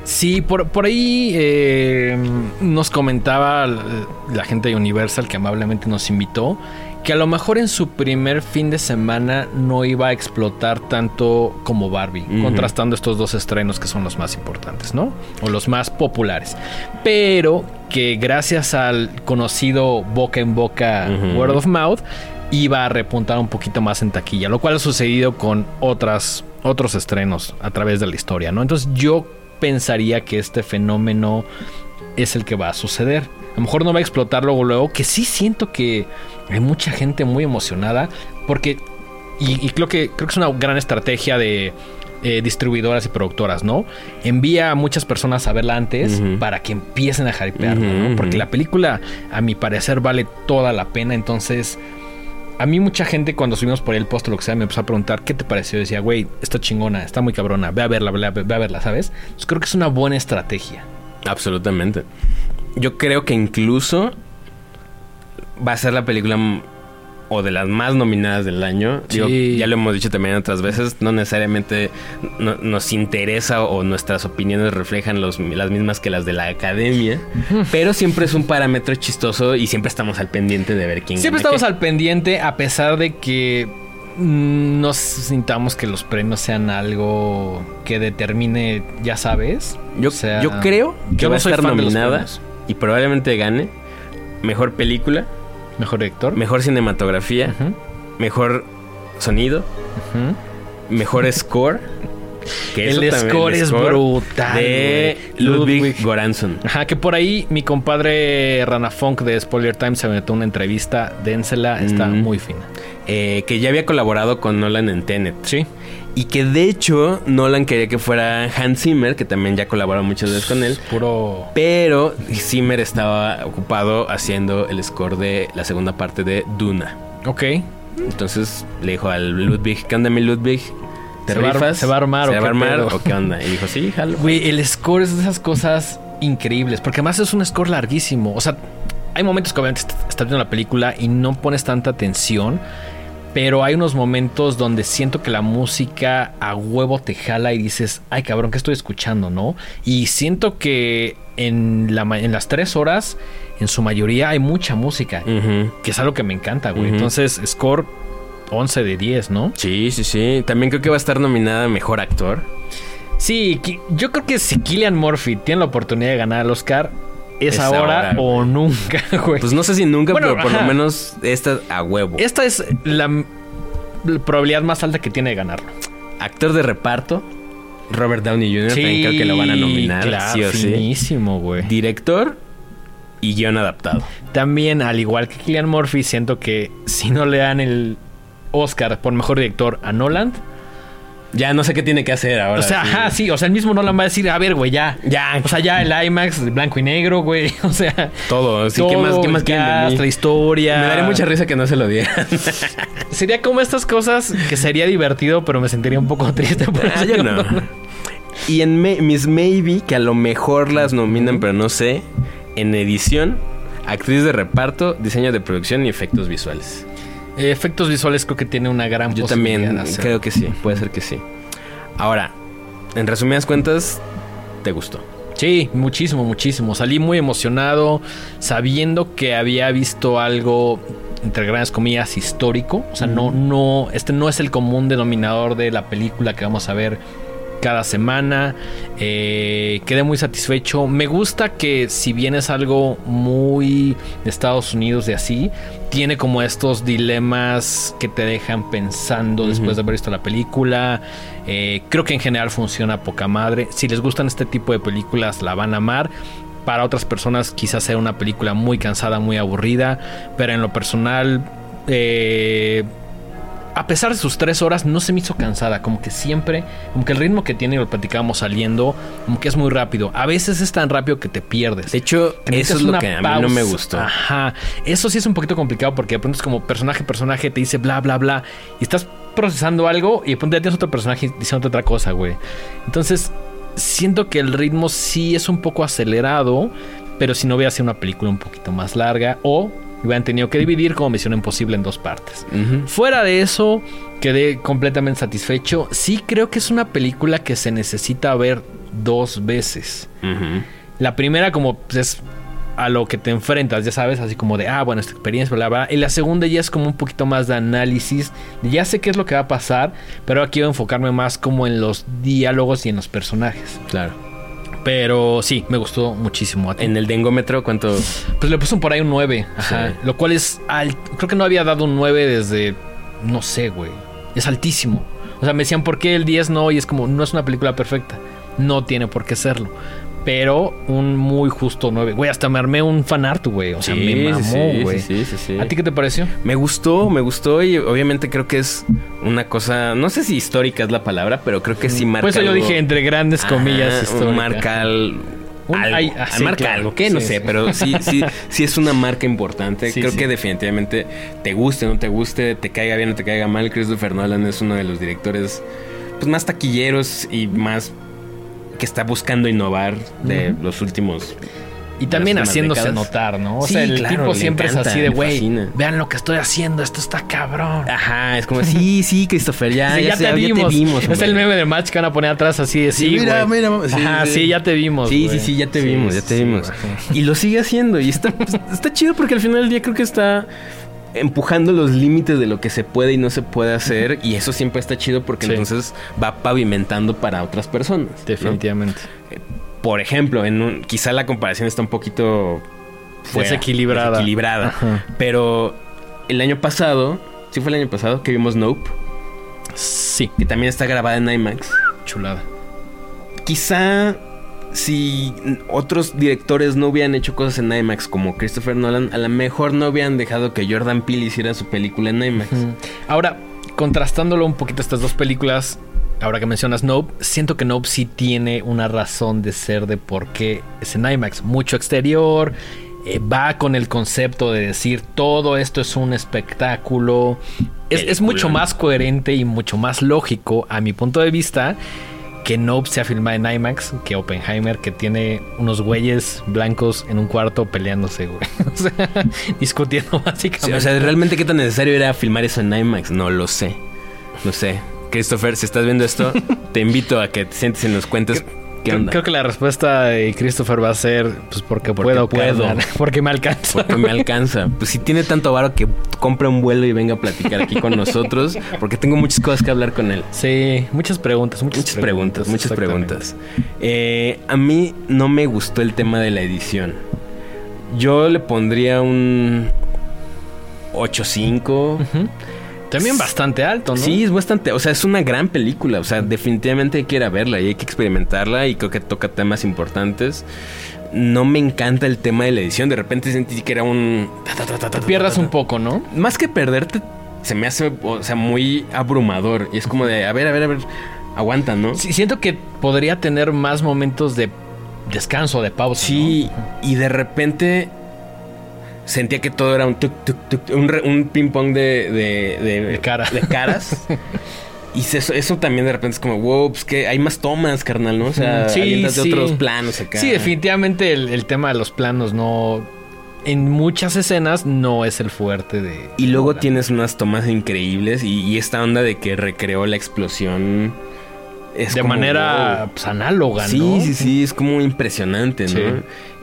Sí, por, por ahí eh, nos comentaba la, gente de Universal que amablemente nos invitó que a lo mejor en su primer fin de semana no iba a explotar tanto como Barbie, contrastando estos dos estrenos que son los más importantes, ¿no? O los más populares. Pero que gracias al conocido boca en boca word of mouth iba a repuntar un poquito más en taquilla, lo cual ha sucedido con otras otros estrenos a través de la historia, ¿no? Entonces yo pensaría que este fenómeno es el que va a suceder. A lo mejor no va a explotar luego, luego, que sí siento que hay mucha gente muy emocionada, porque, y, y creo, que, creo que es una gran estrategia de eh, distribuidoras y productoras, ¿no? Envía a muchas personas a verla antes para que empiecen a hypearla, ¿no? Porque la película, a mi parecer, vale toda la pena, entonces... A mí mucha gente cuando subimos por el post lo que sea me empezó a preguntar qué te pareció. Decía, güey, está chingona, está muy cabrona, ve a verla, ve a, ve a verla, ¿sabes? Entonces creo que es una buena estrategia.
Absolutamente. Yo creo que incluso va a ser la película o de las más nominadas del año. Digo,
Sí.
ya lo hemos dicho también otras veces, no necesariamente no- nos interesa o nuestras opiniones reflejan los- las mismas que las de la academia, pero siempre es un parámetro chistoso y siempre estamos al pendiente de ver quién
Siempre estamos
qué.
al pendiente a pesar de que mm, no sintamos que los premios sean algo que determine, ya sabes.
Yo,
O sea,
yo creo que
yo
va a estar nominada y probablemente gane mejor película,
Mejor director.
mejor cinematografía, mejor sonido, mejor score Que
El score es brutal,
De. Ludwig,
Ludwig.
Goranson.
Ajá, que por ahí mi compadre Rana Funk de Spoiler Times se metió una entrevista. Dénsela, está
Mm.
muy fina.
eh, que ya había colaborado con Nolan en Tenet.
Sí.
Y que de hecho Nolan quería que fuera Hans Zimmer, que también ya colaboró muchas veces con él.
Puro.
Pero Zimmer estaba ocupado haciendo el score de la segunda parte de Duna.
Ok.
Entonces le dijo al Ludwig, ¿qué onda mi Ludwig? ¿Te
¿Se va
rifas?
se va a armar
¿Se
o
va a armar o qué onda? Y dijo, sí, jalo.
Güey, el score es de esas cosas increíbles. Porque además es un score larguísimo. O sea, hay momentos que obviamente est- estás viendo la película y no pones tanta atención. Pero hay unos momentos donde siento que la música a huevo te jala y dices, ay cabrón, ¿qué estoy escuchando, no? Y siento que en, la, ma- en las tres horas, en su mayoría, hay mucha música. Que es algo que me encanta, güey. Entonces, score 11 de 10, ¿no?
Sí, sí, sí. También creo que va a estar nominada a Mejor Actor.
Sí, yo creo que si Killian Murphy tiene la oportunidad de ganar el Oscar, es,
Es
ahora,
ahora,
o nunca, güey.
Pues no sé si nunca,
Bueno,
pero por
ajá.
lo menos esta a huevo.
Esta es la, probabilidad más alta que tiene de ganarlo.
Actor de reparto, Robert Downey Jr. también creo que lo van a nominar,
claro,
sí o sí.
finísimo, güey.
Director y guion adaptado.
También, al igual que Killian Murphy, siento que si no le dan el Oscar por mejor director a Nolan,
Ya no sé qué tiene que hacer ahora.
o sea,
sí.
ajá, sí, o sea, el mismo Nolan va a decir, a ver, güey, ya.
Ya,
O sea, ya el IMAX, el blanco y negro, güey. O sea,
todo. Sí,
todo,
¿Qué más, qué más quieren de mí?
historia.
Me daría mucha risa que no se lo dieran.
Sería como estas cosas que sería divertido, pero me sentiría un poco triste por
Ah,
eso.
yo no. Y en May- Miss Maybe, que a lo mejor las nominan, pero no sé, en edición, actriz de reparto, diseño de producción y efectos visuales.
Eh, Efectos visuales creo que tiene una gran
Yo
posibilidad
también
de
creo que sí, puede ser que sí. Ahora, en resumidas cuentas, ¿te gustó?
Sí, muchísimo, muchísimo. Salí muy emocionado sabiendo que había visto algo entre grandes comillas histórico, o sea, no no este no es el común denominador de la película que vamos a ver cada semana. Eh, quedé muy satisfecho. Me gusta que si bien es algo muy de Estados Unidos de así, tiene como estos dilemas que te dejan pensando después de haber visto la película. Eh, creo que en general funciona poca madre. Si les gustan este tipo de películas, la van a amar. Para otras personas quizás sea una película muy cansada, muy aburrida. Pero en lo personal, eh, a pesar de sus tres horas, no se me hizo cansada. Como que siempre, como que el ritmo que tiene, y lo platicábamos saliendo, como que es muy rápido. A veces es tan rápido que te pierdes.
De hecho, eso es lo que a mí no me gustó.
Ajá. Eso sí es un poquito complicado porque de pronto es como personaje, personaje te dice bla, bla, bla. Y estás procesando algo y de pronto ya tienes otro personaje diciendo otra cosa, güey. Entonces, siento que el ritmo sí es un poco acelerado, pero si no hubiera sido una película un poquito más larga o hubieran tenido que dividir como Misión Imposible en dos partes. Fuera de eso, quedé completamente satisfecho. Sí creo que es una película que se necesita ver dos veces. La primera como pues, es a lo que te enfrentas, ya sabes, así como de, ah, bueno, esta experiencia, bla, bla. Y la segunda ya es como un poquito más de análisis. Ya sé qué es lo que va a pasar, pero aquí quiero enfocarme más como en los diálogos y en los personajes.
Claro.
Pero sí, me gustó muchísimo.
En el dengómetro, ¿cuánto?
Pues le puse por ahí un 9. Ajá.
Sí.
Lo cual es al- Creo que no había dado un 9 desde. No sé, güey. Es altísimo. O sea, me decían, ¿por qué el 10 no? Y es como, no es una película perfecta. No tiene por qué serlo. Pero un muy justo 9. Güey, hasta me armé un fanart, güey. O sea,
Sí,
me mamó, güey.
sí, sí, sí.
¿A ti qué te pareció?
Me gustó, me gustó y obviamente creo que es una cosa, no sé si histórica es la palabra, pero creo que sí marca.
Por eso yo
algo-
dije entre grandes comillas. Histórica.
marca al- algo,
ay, ah, sí,
marca
claro.
algo, ¿qué? No
Sí,
sé,
sí.
pero sí, sí, sí es una marca importante. Creo que definitivamente te guste, no te guste, te caiga bien o te caiga mal. Christopher Nolan es uno de los directores pues, más taquilleros y más que está buscando innovar de los últimos
Y también haciéndose
décadas.
notar, ¿no? O
Sí,
sea, el
claro,
tipo siempre
encanta,
es así de, güey, vean lo que estoy haciendo, esto está cabrón.
Ajá, es como, sí, sí, Christopher, ya,
Sí,
ya,
te vimos. es el meme de match que van a poner atrás así de sí,
Sí, mira, mira, sí,
Ajá, sí, ya te vimos.
Sí, sí, sí, ya te vimos, ya te vimos. Y lo sigue haciendo. Y está, está chido porque al final del día creo que está empujando los límites de lo que se puede y no se puede hacer. Y eso siempre está chido porque
Sí.
entonces va pavimentando para otras personas. ¿no?
Definitivamente.
Por ejemplo, en un, quizá la comparación está un poquito fuera,
Desequilibrada.
desequilibrada.
Ajá.
Pero el año pasado, sí fue el año pasado que vimos Nope,
Sí.
que también está grabada en IMAX.
chulada.
Quizá si otros directores no hubieran hecho cosas en IMAX como Christopher Nolan, a lo mejor no hubieran dejado que Jordan Peele hiciera su película en IMAX.
Ahora, contrastándolo un poquito estas dos películas, ahora que mencionas Nope, siento que Nope sí tiene una razón de ser de por qué es en IMAX. Mucho exterior, eh, va con el concepto de decir todo esto es un espectáculo. Es, es mucho más coherente y mucho más lógico, a mi punto de vista, que Nope sea filmada en IMAX que Oppenheimer, que tiene unos güeyes blancos en un cuarto peleándose, güey. O sea, discutiendo
Sí,
básicamente.
o sea, ¿realmente qué tan necesario era filmar eso en IMAX? No lo sé. No sé. Christopher, si estás viendo esto, te invito a que te sientes y nos cuentes qué
Creo,
onda.
creo que la respuesta de Christopher va a ser pues porque,
Porque
puedo,
puedo.
carnal, porque me alcanza.
Porque me alcanza. Pues si tiene tanto varo que compre un vuelo y venga a platicar aquí con nosotros, porque tengo muchas cosas que hablar con él.
Sí, muchas preguntas, muchas,
Muchas preguntas, muchas preguntas. Eh, a mí no me gustó el tema de la edición. Yo le pondría un 8.5.
Ujú. También bastante alto, ¿no?
Sí, es bastante, o sea, es una gran película, o sea, definitivamente hay que ir a verla y hay que experimentarla y creo que toca temas importantes. No me encanta el tema de la edición, de repente sentí que era un...
Te pierdas un poco, ¿no?
Más que perderte, se me hace, o sea, muy abrumador y es como de, a ver, a ver, a ver, aguanta, ¿no?
Sí, siento que podría tener más momentos de descanso, de pausa.
Sí, y de repente sentía que todo era un tuk, tuk, tuk, un, re- un ping pong de, de, de,
De cara.
de caras. y eso, eso también de repente es como, wow, pues que hay más tomas, carnal, ¿no? O sea,
Mm, sí, sí.
otros planos acá.
Sí, definitivamente el, el tema de los planos no. En muchas escenas no es el fuerte de.
Y luego
Nolan.
tienes unas tomas increíbles y, y esta onda de que recreó la explosión. Es
de
como,
manera
wow.
pues, análoga,
Sí,
¿no?
sí, sí, es como impresionante, ¿no?
Sí.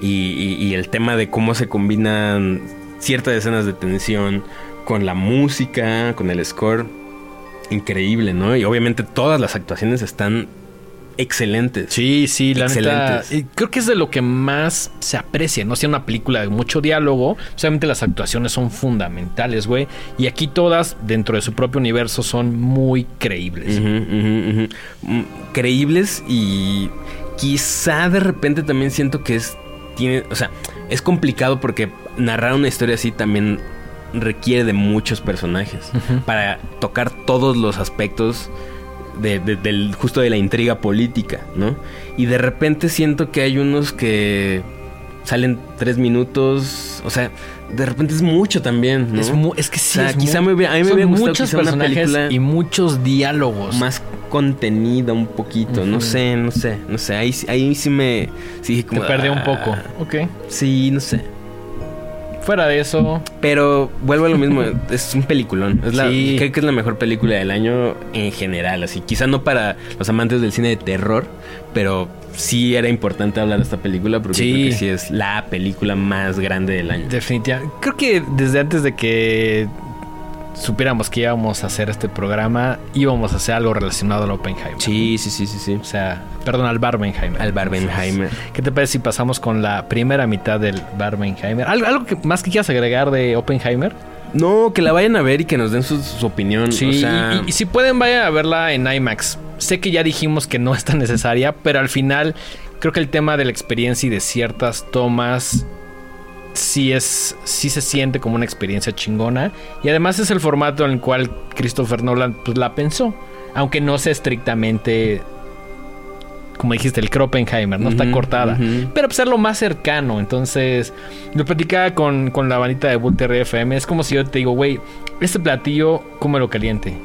Y, y- y el tema de cómo se combinan ciertas escenas de tensión con la música, con el score, increíble, ¿no? Y obviamente todas las actuaciones están excelentes.
Sí, sí, la neta.
Excelentes.
eh, Creo que es de lo que más se aprecia, ¿no? Si una película de mucho diálogo, obviamente las actuaciones son fundamentales, güey. Y aquí todas, dentro de su propio universo, son muy creíbles.
Mm, Creíbles y quizá de repente también siento que es tiene, o sea, es complicado porque narrar una historia así también requiere de muchos personajes para tocar todos los aspectos de, de- del justo de la intriga política, ¿no? Y de repente siento que hay unos que salen tres minutos, o sea, de repente es mucho también, ¿no?
Es, mu- es que sí,
O sea,
es
quizá
mu-
me a mí me hubiera gustado
muchos
quizá
personajes y muchos diálogos.
más contenida un poquito, no sé, no sé, no sé, ahí, sí- ahí sí me sí dije
Te
como
perdió un
ah,
poco. Ok.
Sí, no sé.
Fuera de eso,
Pero vuelvo a lo mismo, es un peliculón. Es la,
Sí.
Creo que es la mejor película del año en general, así. Quizá no para los amantes del cine de terror, pero sí era importante hablar de esta película porque
Sí.
creo que sí es la película más grande del año.
definitivamente. Creo que desde antes de que supiéramos que íbamos a hacer este programa, íbamos a hacer algo relacionado al Oppenheimer.
Sí, sí, sí, sí, sí.
O sea, perdón, al Barbenheimer.
Al Barbenheimer.
¿Qué te parece si pasamos con la primera mitad del Barbenheimer? ¿Algo, algo que más que quieras agregar de Oppenheimer?
No, que la vayan a ver y que nos den su, su opinión.
Sí,
o sea,
y, y si pueden, vayan a verla en IMAX. Sé que ya dijimos que no es tan necesaria, pero al final creo que el tema de la experiencia y de ciertas tomas sí es sí se siente como una experiencia chingona. Y además es el formato en el cual Christopher Nolan pues la pensó, aunque no sea estrictamente como dijiste el Kroppenheimer, no está cortada, pero pues es lo más cercano, entonces lo platicaba con, con la bandita de Bull FM, es como si yo te digo, güey, este platillo, cómelo caliente.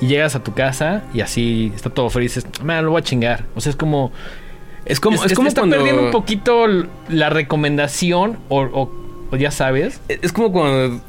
Y llegas a tu casa y así está todo frío y dices, man, lo voy a chingar. O sea, es como.
Es como, es,
es-
como
está
cuando...
perdiendo un poquito la recomendación o, o- o ya sabes.
Es como cuando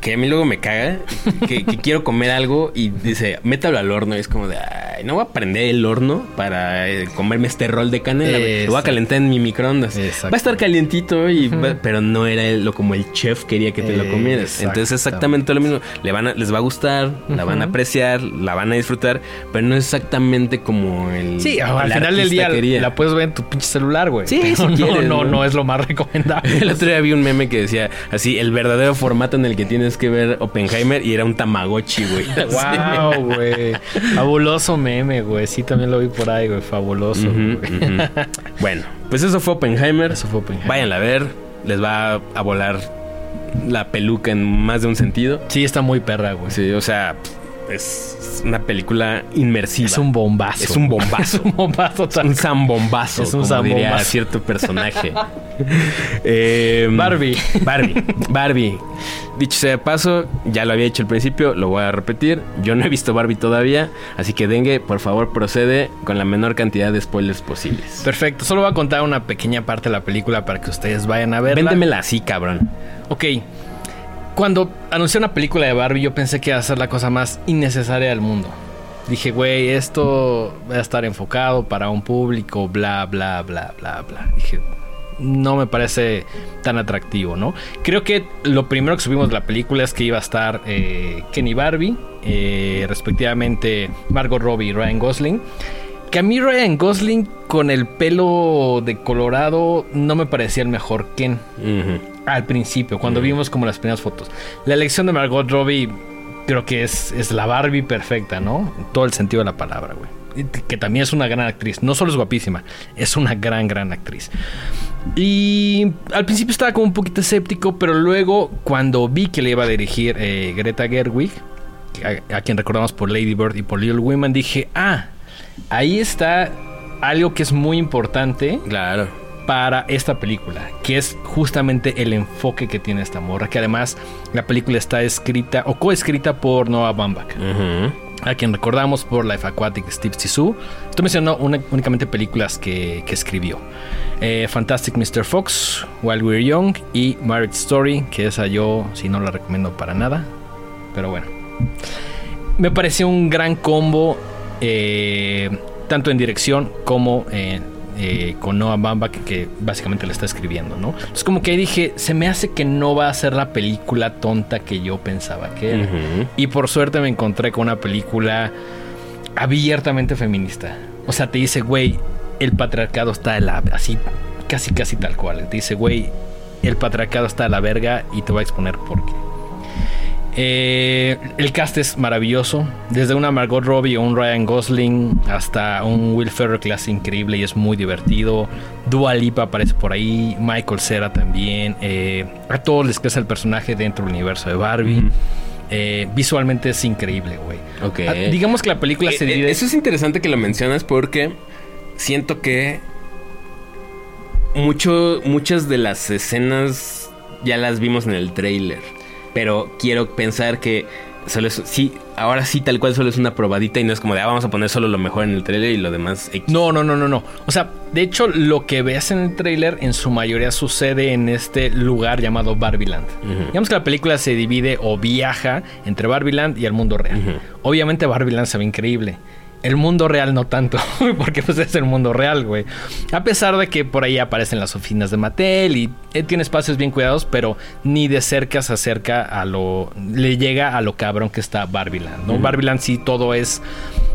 que a mí luego me caga que, que quiero comer algo y dice, métalo al horno. Y es como de, ay, no voy a prender el horno para eh, comerme este rol de canela. Lo voy a calentar en mi microondas.
Exacto.
Va a estar calientito, y
Ujú.
va- pero no era el- lo como el chef quería que te lo comieras. Entonces exactamente lo mismo. Le van a- les va a gustar, la van a apreciar, la van a disfrutar, pero no es exactamente como el
Sí,
el
al final del día
quería.
la puedes ver en tu pinche celular, güey.
Sí,
Pero
si
no,
quieres,
no,
¿no?
no es lo más recomendable.
El otro día vi un meme que decía así, el verdadero formato en el que tiene tienes que ver Oppenheimer y era un Tamagotchi, güey.
Wow, güey. Fabuloso meme, güey. Sí, también lo vi por ahí, güey. Fabuloso. Güey.
Bueno, pues eso fue Oppenheimer.
Eso fue Oppenheimer.
Váyanla a ver. Les va a volar la peluca en más de un sentido.
Sí, está muy perra, güey.
Sí, o sea, es una película inmersiva.
Es un bombazo.
Es un bombazo.
Es un bombazo tal
un zambombazo,
Es un
como diría cierto personaje. Eh,
Barbie.
Barbie. Barbie. Dicho sea de paso, ya lo había dicho al principio, lo voy a repetir. Yo no he visto Barbie todavía, así que Dengue, por favor, procede con la menor cantidad de spoilers posibles.
Perfecto. Solo voy a contar una pequeña parte de la película para que ustedes vayan a verla.
Véndemela así, cabrón.
Ok. Cuando anuncié una película de Barbie, yo pensé que iba a ser la cosa más innecesaria del mundo. Dije, güey, esto va a estar enfocado para un público, bla, bla, bla, bla, bla. Dije, no me parece tan atractivo, ¿no? Creo que lo primero que subimos de la película es que iba a estar eh, Kenny Barbie, eh, respectivamente Margot Robbie y Ryan Gosling. Que a mí Ryan Gosling con el pelo de colorado no me parecía el mejor Ken. Al principio, cuando vimos como las primeras fotos. La elección de Margot Robbie creo que es, es la Barbie perfecta, ¿no? En todo el sentido de la palabra, güey. Que también es una gran actriz. No solo es guapísima, es una gran, gran actriz. Y al principio estaba como un poquito escéptico, pero luego cuando vi que le iba a dirigir eh, Greta Gerwig, a, a quien recordamos por Lady Bird y por Little Women, dije, ah, ahí está algo que es muy importante
Claro.
Para esta película, que es justamente el enfoque que tiene esta morra, que además la película está escrita o coescrita por Noah Baumbach,
Ujú.
a quien recordamos por Life Aquatic Steve Zissou. Esto mencionó una- únicamente películas que, que escribió. Eh, Fantastic Mr. Fox, While We're Young y Marriage Story, que esa yo sí no la recomiendo para nada, pero bueno. Me pareció un gran combo, eh, tanto en dirección como eh, eh, con Noah Bamba, que, que básicamente le está escribiendo, ¿no? Entonces, como que ahí dije, se me hace que no va a ser la película tonta que yo pensaba que era. Y por suerte me encontré con una película abiertamente feminista. O sea, te dice, güey, el patriarcado está de la... Así, casi, casi tal cual. Te dice, güey, el patriarcado está de la verga y te voy a exponer por qué. Eh, el cast es maravilloso. Desde una Margot Robbie o un Ryan Gosling hasta un Will Ferrell que hace increíble y es muy divertido. Dua Lipa aparece por ahí. Michael Cera también. Eh, a todos les crece el personaje dentro del universo de Barbie. Eh, visualmente es increíble, güey.
Ok.
Ah, digamos que la película
Eh,
se divide.
Eso es interesante que lo mencionas porque siento que mucho, muchas de las escenas ya las vimos en el trailer. Pero quiero pensar que solo es, sí, ahora sí tal cual solo es una probadita y no es como de ah, vamos a poner solo lo mejor en el trailer y lo demás X.
No, no, no, no, no. O sea, de hecho, lo que ves en el tráiler en su mayoría sucede en este lugar llamado Barbieland.
Ujú.
Digamos que la película se divide o viaja entre Barbieland y el mundo real. Obviamente Barbieland se ve increíble. El mundo real no tanto, porque pues es el mundo real, güey. A pesar de que por ahí aparecen las oficinas de Mattel y eh, tiene espacios bien cuidados, pero ni de cerca se acerca a lo... le llega a lo cabrón que está Barbieland, ¿no?
Ujú.
Barbieland sí todo es...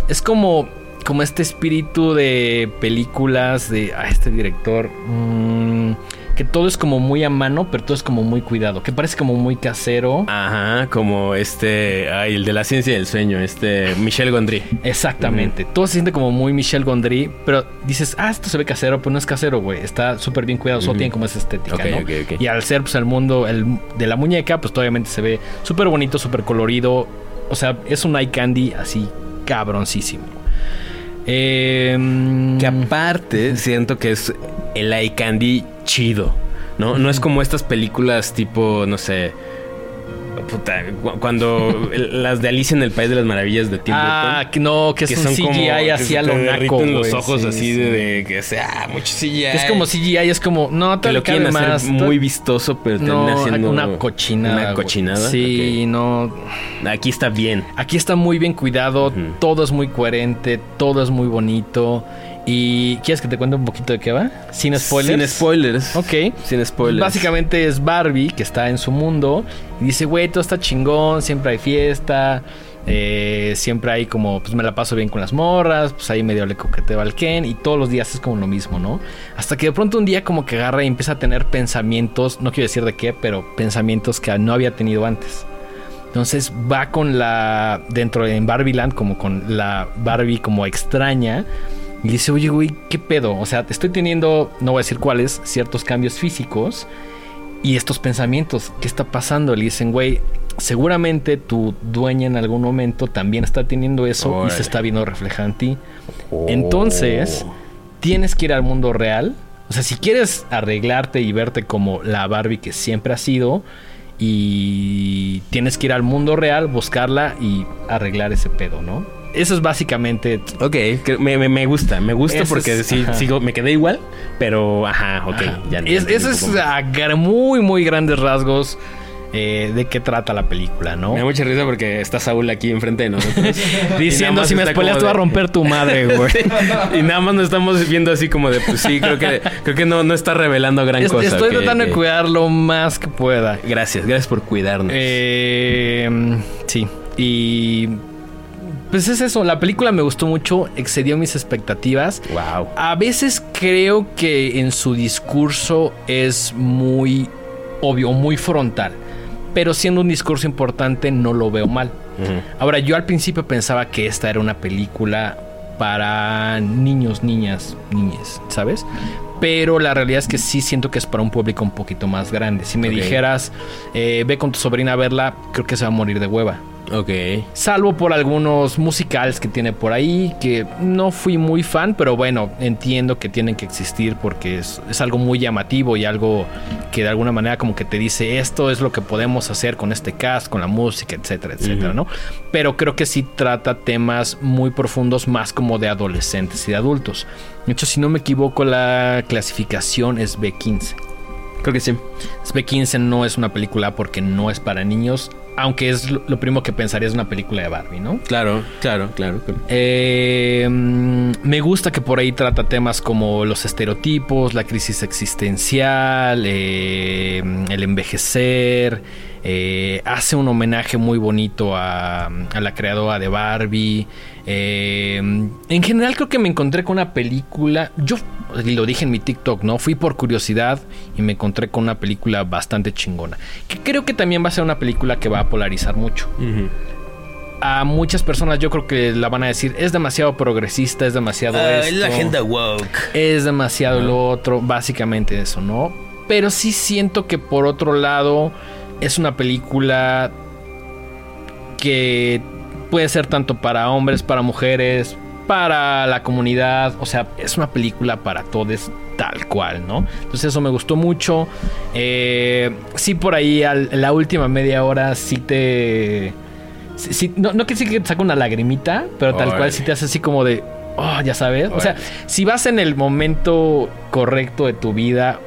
Es como como este espíritu de películas de ah, este director mm, que todo es como muy a mano pero todo es como muy cuidado que parece como muy casero.
Ajá, como este, ay, el de la ciencia del sueño, este Michel Gondry.
exactamente. Todo se siente como muy Michel Gondry pero dices ah esto se ve casero pero no es casero güey. Está súper bien cuidado solo
Ujú.
tiene como esa estética ¿no? y al ser pues el mundo el, de la muñeca pues obviamente se ve súper bonito súper colorido. O sea es un eye candy así cabroncísimo eh,
Que aparte siento que es el eye candy chido, ¿no? No es como estas películas tipo, no sé, puta, cu- cuando las de Alicia en el País de las Maravillas de Tim
Ah,
Burton.
que no, que es un CGI
que
así a lo naco,
los ojos
Sí,
así
sí.
de, de que sea mucho CGI.
Que es como CGI, es como, no,
que
te
lo quieren hacer
más.
muy vistoso, pero termina
no,
siendo
una cochinada.
Una cochinada.
Sí, no.
Aquí está bien.
Aquí está muy bien cuidado, todo es muy coherente, todo es muy bonito. ¿Y quieres que te cuente un poquito de qué va? Sin spoilers.
Sin spoilers.
Ok.
Sin spoilers.
Básicamente es Barbie que está en su mundo y dice, güey, todo está chingón, siempre hay fiesta, eh, siempre hay como, pues me la paso bien con las morras, pues ahí medio le coqueteo al Ken y todos los días es como lo mismo, ¿no? Hasta que de pronto un día como que agarra y empieza a tener pensamientos, no quiero decir de qué, pero pensamientos que no había tenido antes. Entonces va con la. dentro de en Barbieland, como con la Barbie como extraña. Y dice, oye, güey, ¿qué pedo? O sea, estoy teniendo, no voy a decir cuáles, ciertos cambios físicos y estos pensamientos. ¿Qué está pasando? Le dicen, güey, seguramente tu dueña en algún momento también está teniendo eso y se está viendo reflejado en ti. Entonces, tienes que ir al mundo real. O sea, si quieres arreglarte y verte como la Barbie que siempre has sido, y tienes que ir al mundo real, buscarla y arreglar ese pedo, ¿no? Eso es básicamente
Ok, me, me- me gusta, me gusta porque
es-
sí, sigo, me quedé igual, pero ajá, ok, ya
Es-
entendí
eso es a muy, muy grandes rasgos eh, de qué trata la película, ¿no?
Me da mucha risa porque está Saúl aquí enfrente de nosotros.
Diciendo si me spoileas te va a
de-
romper tu madre, güey.
y nada más nos estamos viendo así como de, pues sí, creo que, creo que no, no está revelando gran
Es-
cosa.
Estoy tratando de cuidar lo más que pueda.
Gracias, gracias por cuidarnos.
Eh, sí, y pues es eso, la película me gustó mucho, excedió mis expectativas.
wow.
A veces creo que en su discurso es muy obvio, muy frontal. Pero siendo un discurso importante no lo veo mal. Ahora, yo al principio pensaba que esta era una película para niños, niñas, niñes, ¿sabes? Pero la realidad es que sí siento que es para un público un poquito más grande. Si me dijeras, eh, ve con tu sobrina a verla, creo que se va a morir de hueva.
Ok.
Salvo por algunos musicales que tiene por ahí, que no fui muy fan, pero bueno, entiendo que tienen que existir porque es, es algo muy llamativo y algo que de alguna manera como que te dice esto es lo que podemos hacer con este cast, con la música, etcétera, etcétera. ¿no? Pero creo que sí trata temas muy profundos, más como de adolescentes y de adultos. De hecho, si no me equivoco, la clasificación es B15.
Creo que sí.
Es B15 no es una película porque no es para niños, aunque es lo, primero que pensaría es una película de Barbie, ¿no?
Claro, claro, claro. claro.
Eh, mm, me gusta que por ahí trata temas como los estereotipos, la crisis existencial, eh, el envejecer. Eh, hace un homenaje muy bonito a, a la creadora de Barbie. Eh, en general creo que me encontré con una película. Yo lo dije en mi TikTok, ¿no? Fui por curiosidad y me encontré con una película bastante chingona. Que creo que también va a ser una película que va a polarizar mucho a muchas personas yo creo que la van a decir es demasiado progresista, es demasiado
Ah, es la agenda woke.
es demasiado lo otro, básicamente eso, ¿no? Pero sí siento que por otro lado es una película que puede ser tanto para hombres, para mujeres, para la comunidad, o sea, es una película para todos tal cual, ¿no? Entonces eso me gustó mucho. Eh, sí, por ahí al- la última media hora sí te... sí- sí, no, no que sí que te saca una lagrimita, pero tal cual sí te hace así como de... Oh, ya sabes. O sea, si vas en el momento correcto de tu vida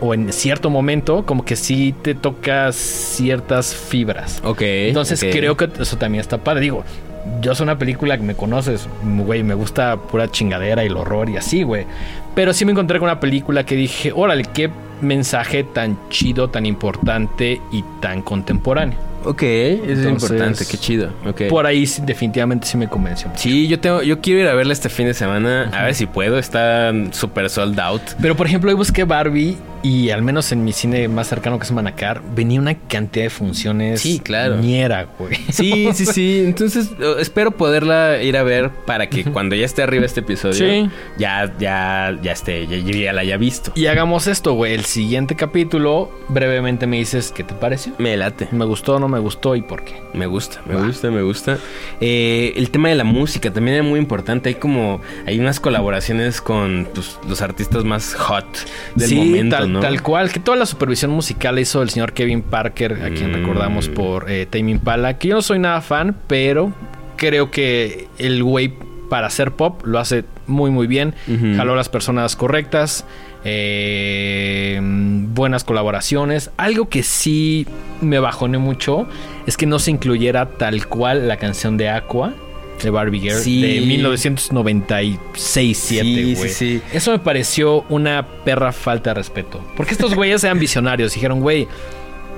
o en cierto momento, como que sí te tocas ciertas fibras.
Ok.
Entonces creo que eso también está padre. Digo, yo soy una película que me conoces, güey, me gusta pura chingadera y el horror y así, güey. Pero sí me encontré con una película que dije, órale, qué mensaje tan chido, tan importante y tan contemporáneo.
Ok, eso es importante, qué chido. Ok.
Por ahí sí, definitivamente sí me convenció.
Sí, yo tengo, yo quiero ir a verla este fin de semana. A ver si puedo. Está súper sold out.
Pero por ejemplo, hoy busqué Barbie y al menos en mi cine más cercano que es Manacar, venía una cantidad de funciones.
Sí, claro.
Ñera, güey.
Sí, sí, sí. Entonces eh, espero poderla ir a ver para que cuando ya esté arriba este episodio,
Sí.
ya, ya, ya esté, ya, la haya visto.
Y hagamos esto, güey. El siguiente capítulo, brevemente me dices qué te pareció.
Me late.
¿Me gustó o no me gustó y por qué?
Me gusta, me
Va.
gusta, me gusta. Eh, el tema de la música también es muy importante. Hay como, hay unas colaboraciones con pues, los artistas más hot del
sí,
momento,
tal,
¿no?
tal cual. Que toda la supervisión musical la hizo el señor Kevin Parker, a quien
Mm.
recordamos por eh, Tame Impala. Que yo no soy nada fan, pero creo que el güey para hacer pop lo hace muy, muy bien. Jaló a las personas correctas. eh, buenas colaboraciones. Algo que sí me bajoné mucho es que no se incluyera tal cual la canción de Aqua de Barbie Girl
Sí.
de 1996 7
Sí,
güey.
sí, sí.
Eso me pareció una perra falta de respeto. Porque estos güeyes eran visionarios. Dijeron, güey,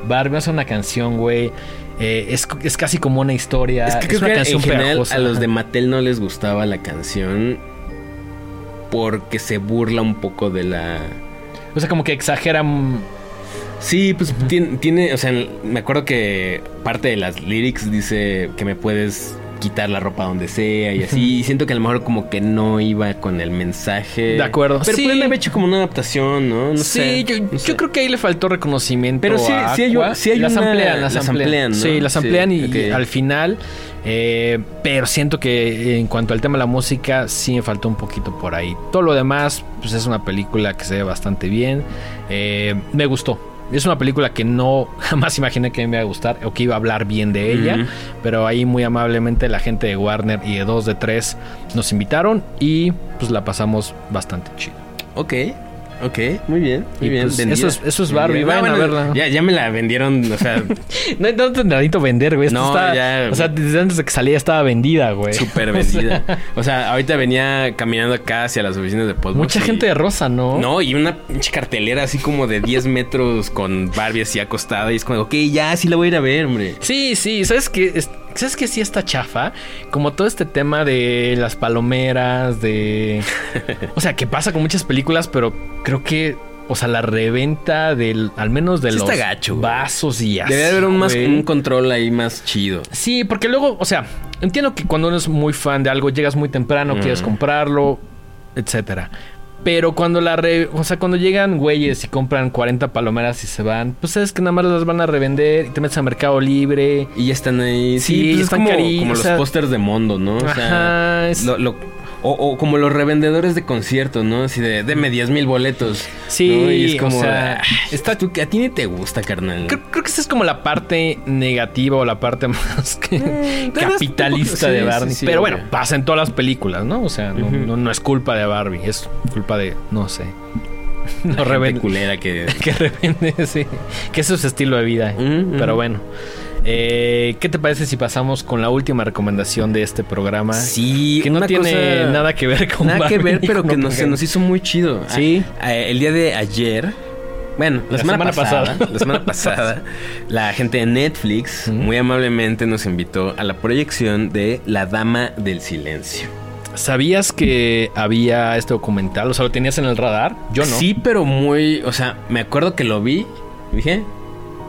Barbie hace una canción, güey. eh, es, es casi como una historia.
Es que creo
una
que
canción
en general
pegajosa.
a los de Mattel no les gustaba la canción porque se burla un poco de la...
O sea, como que exageran.
Sí, pues tiene, tiene, o sea, me acuerdo que parte de las lyrics dice que me puedes quitar la ropa donde sea y así. Y siento que a lo mejor como que no iba con el mensaje.
De acuerdo.
Pero
Sí.
pues le había hecho como una adaptación, ¿no? No
sí,
sé,
yo,
no
yo
sé.
creo que ahí le faltó reconocimiento.
Pero sí-
a
sí hay sí hay
las
una-
amplían, las,
las.
Sí, las
Sí,
y,
ok.
y al final. eh, pero siento que en cuanto al tema de la música, sí me faltó un poquito por ahí. Todo lo demás, pues es una película que se ve bastante bien. Eh, me gustó. Es una película que no jamás imaginé que me iba a gustar o que iba a hablar bien de ella. Pero ahí muy amablemente la gente de Warner y de 2 de 3 nos invitaron y pues la pasamos bastante chido.
Ok, ok, muy bien, muy
Y,
bien.
pues, eso es- eso es Barbie,
Vendida.
vayan a verla.
Ya, ya me la vendieron, o sea,
No, no te necesito vender, güey. Esto
No,
está-
ya.
O sea, desde antes de que salía estaba vendida, güey.
súper vendida. O sea, ahorita venía caminando acá hacia las oficinas de Postbox.
Mucha
y-
gente de rosa, ¿no?
No, y una pinche cartelera así como de 10 metros con Barbie así acostada. Y es como, ok, ya sí la voy a ir a ver, hombre.
Sí, sí. ¿Sabes qué? Es- ¿Sabes qué sí está chafa? Como todo este tema de las palomeras, de... O sea, que pasa con muchas películas, pero creo que... O sea, la reventa del... Al menos de
Sí
los
está gacho,
vasos y así,
Debe haber un, más, un control ahí más chido.
Sí, porque luego, o sea, entiendo que cuando uno es muy fan de algo, llegas muy temprano,
Mm.
quieres comprarlo, etcétera. Pero cuando la re- o sea, cuando llegan güeyes y compran 40 palomeras y se van, pues es que nada más las van a revender y te metes a Mercado Libre.
Y ya están ahí.
Sí,
Sí, pues es
están
como, como
o
los pósters de Mondo, ¿no? O sea,
Ajá, es-
lo- lo- o, o como los revendedores de conciertos, ¿no? Así de, deme 10 mil boletos.
Sí,
¿no? Y es como,
o sea,
"Ah, está tú, que a ti ni te gusta, carnal.
Creo, creo que esa es como la parte negativa o la parte más que-
Mm,
capitalista de Barbie.
sí, sí,
Pero bueno, pasa en todas las películas, ¿no? O sea, no,
Ujú.
no- no es culpa de Barbie, es culpa de, no sé. No revende-
culera que...
que revende, sí. Que eso es su estilo de vida. Pero bueno. Eh, ¿Qué te parece si pasamos con la última recomendación de este programa?
Sí,
Que no tiene nada que ver con
Nada que ver, pero que nos, se nos hizo muy chido.
Sí.
Ah, eh, el día de ayer, bueno, la,
La
semana,
semana
pasada,
pasada.
la semana pasada, la gente de Netflix muy amablemente nos invitó a la proyección de La Dama del Silencio.
¿Sabías que había este documental? O sea, ¿lo tenías en el radar? Yo no.
Sí, pero muy, o sea, me acuerdo que lo vi, dije,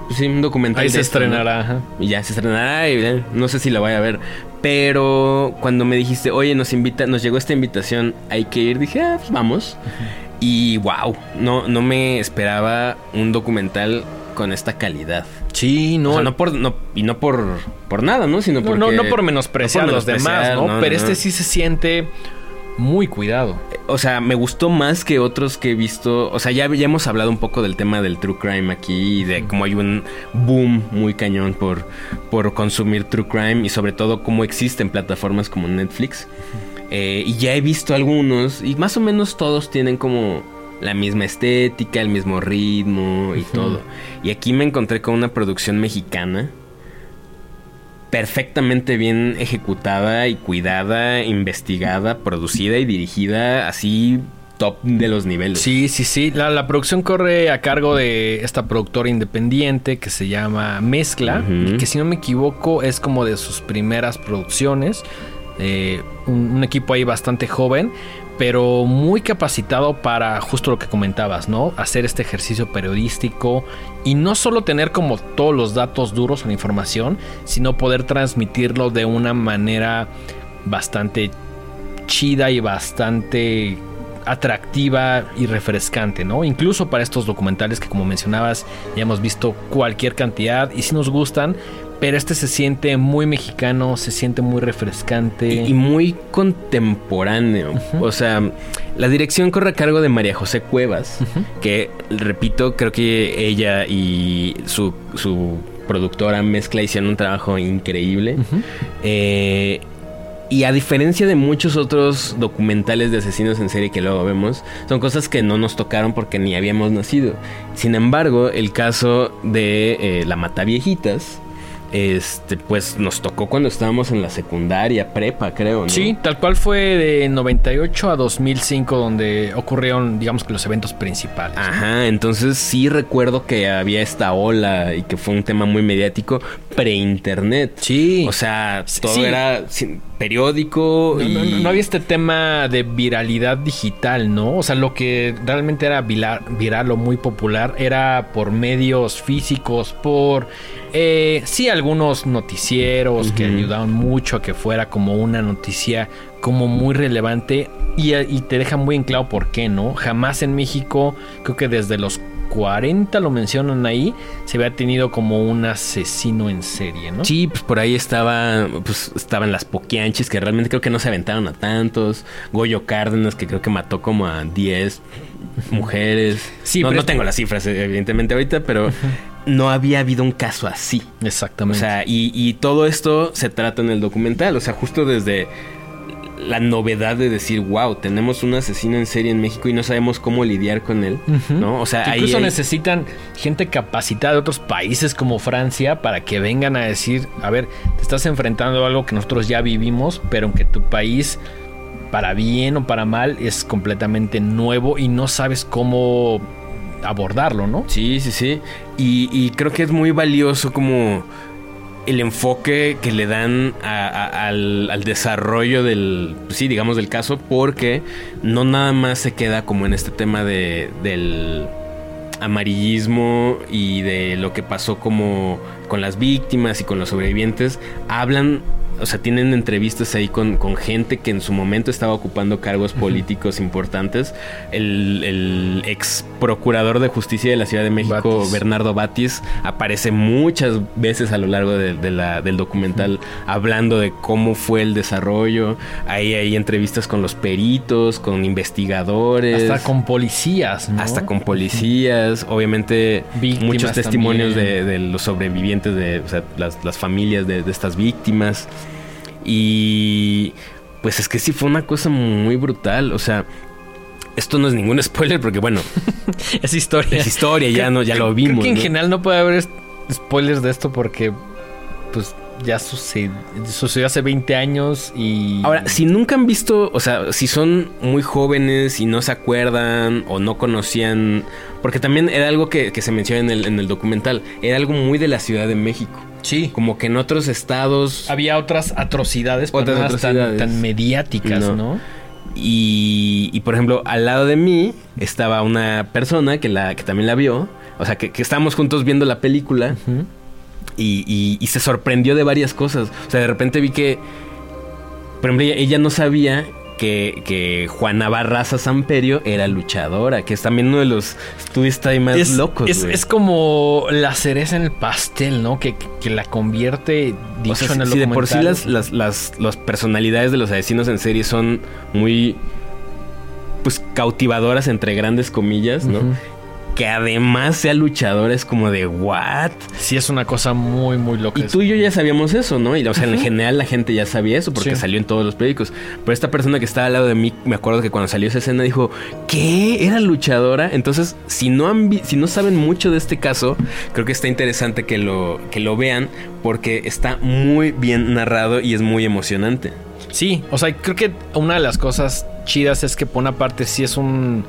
pues sí, un documental.
Ahí se
esto, ¿no?
estrenará. ajá.
Y ya se estrenará y no sé si la voy a ver. Pero cuando me dijiste, oye, nos invita, nos llegó esta invitación, hay que ir, dije, ah, pues vamos. Y wow, no, no me esperaba un documental con esta calidad.
Sí, no.
O sea, no por, no, y no por, por nada, ¿no? Sino
no,
porque,
no, no por menospreciar
no
a
por
los demás,
menospreciar,
¿no? Pero este sí se siente muy cuidado.
O sea, me gustó más que otros que he visto. O sea, ya, ya hemos hablado un poco del tema del true crime aquí y de cómo hay un boom muy cañón por, por consumir true crime y sobre todo cómo existen plataformas como Netflix. Eh, y ya he visto algunos y más o menos todos tienen como la misma estética, el mismo ritmo y todo. Y aquí me encontré con una producción mexicana perfectamente bien ejecutada y cuidada, investigada, producida y dirigida así top de los niveles.
Sí, sí, sí. La, la producción corre a cargo de esta productora independiente que se llama Mezcla, que si no me equivoco es como de sus primeras producciones. Eh, un, un equipo ahí bastante joven, pero muy capacitado para justo lo que comentabas, ¿no? Hacer este ejercicio periodístico y no solo tener como todos los datos duros o la información, sino poder transmitirlo de una manera bastante chida y bastante atractiva y refrescante, ¿no? Incluso para estos documentales que como mencionabas ya hemos visto cualquier cantidad y si nos gustan, pero este se siente muy mexicano, se siente muy refrescante.
Y, y muy contemporáneo. O sea, la dirección corre a cargo de María José Cuevas, que, repito, creo que ella y su, su productora Mezcla hicieron un trabajo increíble. Eh, y a diferencia de muchos otros documentales de asesinos en serie que luego vemos, son cosas que no nos tocaron porque ni habíamos nacido. Sin embargo, el caso de eh, La Mataviejitas, este, pues nos tocó cuando estábamos en la secundaria, prepa, creo, ¿no?
Sí, tal cual fue de 98 a 2005 donde ocurrieron, digamos que los eventos principales.
Ajá, entonces sí recuerdo que había esta ola y que fue un tema muy mediático pre-internet.
Sí.
O sea, todo
sí.
era sin- periódico.
No,
y...
no- no había este tema de viralidad digital, ¿no? O sea, lo que realmente era viral, viral o muy popular era por medios físicos, por, eh, sí, algunos noticieros que ayudaban mucho a que fuera como una noticia como muy relevante y, y te deja muy en claro por qué, ¿no? Jamás en México, creo que desde los 40 lo mencionan ahí, se había tenido como un asesino en serie, ¿no?
Sí, pues por ahí estaba, pues estaban las Poquianchis, que realmente creo que no se aventaron a tantos. Goyo Cárdenas, que creo que mató como a 10 mujeres.
Sí,
no,
pero
no tengo las cifras, evidentemente, ahorita, pero no había habido un caso así. O
Exactamente.
sea, y, y todo esto se trata en el documental. O sea, justo desde la novedad de decir, wow, tenemos un asesino en serie en México y no sabemos cómo lidiar con él. ¿No? O sea,
Que incluso necesitan gente capacitada de otros países como Francia para que vengan a decir, a ver, te estás enfrentando a algo que nosotros ya vivimos, pero aunque tu país, para bien o para mal, es completamente nuevo y no sabes cómo abordarlo, ¿no?
Sí, sí, sí. Y, y creo que es muy valioso como el enfoque que le dan al, al desarrollo del, sí, digamos, del caso, porque no nada más se queda como en este tema de, del amarillismo y de lo que pasó como con las víctimas y con los sobrevivientes. Hablan, o sea, tienen entrevistas ahí con, con gente que en su momento estaba ocupando cargos políticos importantes. El, el ex procurador de justicia de la Ciudad de México,
Batis.
Bernardo Batis, aparece muchas veces a lo largo de- de la- del documental hablando de cómo fue el desarrollo. Ahí hay entrevistas con los peritos, con investigadores.
Hasta con policías, ¿no?
Hasta con policías, obviamente
Víctimas
muchos testimonios de, los sobrevivientes, de o sea, las, las familias de estas víctimas. Y pues es que sí fue una cosa muy brutal, o sea, esto no es ningún spoiler porque bueno,
Es historia.
es historia, ya, no, ya lo
Creo
vimos.
que en
¿no?
general no puede haber spoilers de esto porque, pues, ya sucedió, sucedió hace 20 años y...
Ahora, si nunca han visto, o sea, si son muy jóvenes y no se acuerdan o no conocían, porque también era algo que, que se menciona en el, en el documental, era algo muy de la Ciudad de México.
Sí.
Como que en otros estados
Había otras atrocidades, pero
Otras
no eran tan-
atrocidades.
Tan, mediáticas,
No.
¿no?
Y, y, por ejemplo, al lado de mí estaba una persona que, la, que también la vio. O sea, que, que estábamos juntos viendo la película y, y- y se sorprendió de varias cosas. O sea, de repente vi que, por ejemplo, ella, ella no sabía que, que Juana Barraza Samperio era luchadora, que es también uno de los twists ahí más
es,
locos.
es, es como la cereza en el pastel, ¿no? Que, que la convierte, dicho
o sea,
en el
si, si de por sí las, las, las, las personalidades de los asesinos en serie son muy pues cautivadoras entre grandes comillas, ¿no? Que además sea luchadora es como de what?
Sí, es una cosa muy, muy loca.
Y tú y yo ya sabíamos eso, ¿no? Y o sea, en general la gente ya sabía eso porque
Sí.
salió en todos los periódicos. Pero esta persona que estaba al lado de mí, me acuerdo que cuando salió esa escena dijo, ¿qué? ¿Era luchadora? Entonces, si no han si no saben mucho de este caso, creo que está interesante que lo, que lo vean porque está muy bien narrado y es muy emocionante.
Sí, o sea, creo que una de las cosas chidas es que por una parte sí es un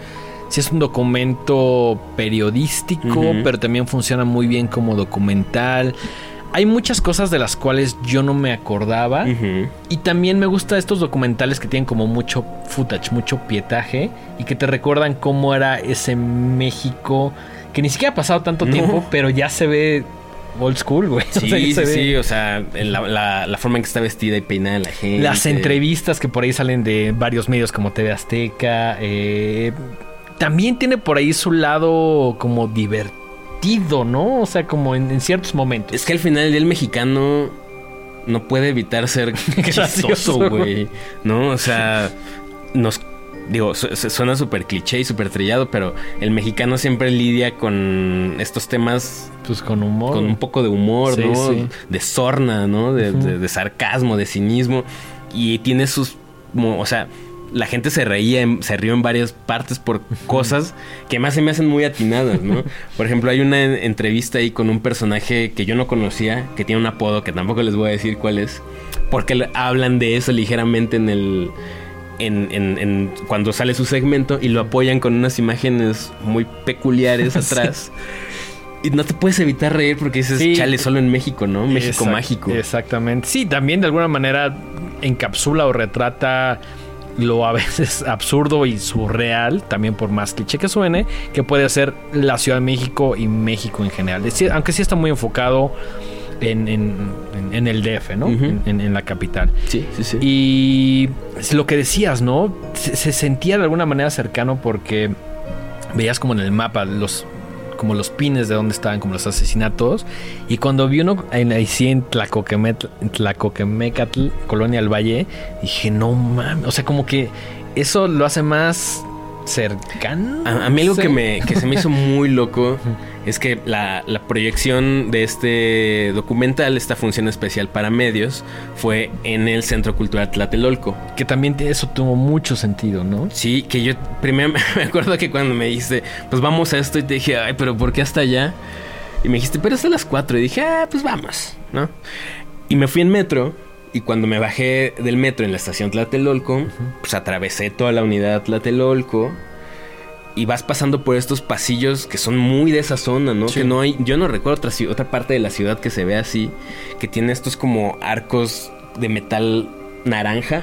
sí es un documento periodístico, pero también funciona muy bien como documental. Hay muchas cosas de las cuales yo no me acordaba. Y también me gusta estos documentales que tienen como mucho footage, mucho pietaje y que te recuerdan cómo era ese México que ni siquiera ha pasado tanto
No.
tiempo, pero ya se ve old school, güey. O
Sí,
sea,
sí,
se
sí, o sea, la, la- la forma en que está vestida y peinada la gente.
Las entrevistas que por ahí salen de varios medios como TV Azteca. eh, también tiene por ahí su lado como divertido, ¿no? O sea, como en, en ciertos momentos.
Es que al final el mexicano no puede evitar ser
Gracioso,
güey. ¿No? O sea, nos. Digo, su- su- suena súper cliché y súper trillado, pero el mexicano siempre lidia con estos temas
Pues con humor.
con un poco de humor,
Sí,
¿no?
sí.
De sorna, ¿no? De, de- de sarcasmo, de cinismo. Y tiene sus. o sea, la gente se reía, se rió en varias partes por cosas que más se me hacen muy atinadas, ¿no? Por ejemplo, hay una en- entrevista ahí con un personaje que yo no conocía, que tiene un apodo que tampoco les voy a decir cuál es, porque hablan de eso ligeramente en el. En, en- en- cuando sale su segmento y lo apoyan con unas imágenes muy peculiares
Sí.
atrás. Y no te puedes evitar reír porque dices,
Sí.
chale, solo en México, ¿no? México
Exact-
mágico.
Exactamente. Sí, también de alguna manera encapsula o retrata lo a veces absurdo y surreal, también por más cliché que suene, que puede ser la Ciudad de México y México en general. Decir, aunque sí está muy enfocado en, en- en- el DF, ¿no? En, en- en la capital.
Sí, sí, sí.
Y lo que decías, ¿no? Se, se sentía de alguna manera cercano porque veías como en el mapa los como los pines de donde estaban como los asesinatos. Y cuando vi uno en sí en Tlacoquemecatl, Colonia del Valle, dije, "No mames", o sea, como que eso lo hace más cercano.
A, a mí algo
Sí.
que, me, que se me hizo muy loco es que la, la proyección de este documental, esta función especial para medios, fue en el Centro Cultural Tlatelolco.
que también eso tuvo mucho sentido, ¿no?
Sí, que yo primero me acuerdo que cuando me dijiste, pues vamos a esto, y te dije, ay, pero ¿por qué hasta allá? Y me dijiste, pero es a las 4. Y dije, ah, pues vamos, ¿no? Y me fui en metro. Y cuando me bajé del metro en la estación Tlatelolco, pues atravesé toda la unidad Tlatelolco. Y vas pasando por estos pasillos que son muy de esa zona, ¿no?
Sí.
Que no hay, yo no recuerdo otra, otra parte de la ciudad que se ve así, que tiene estos como arcos de metal naranja.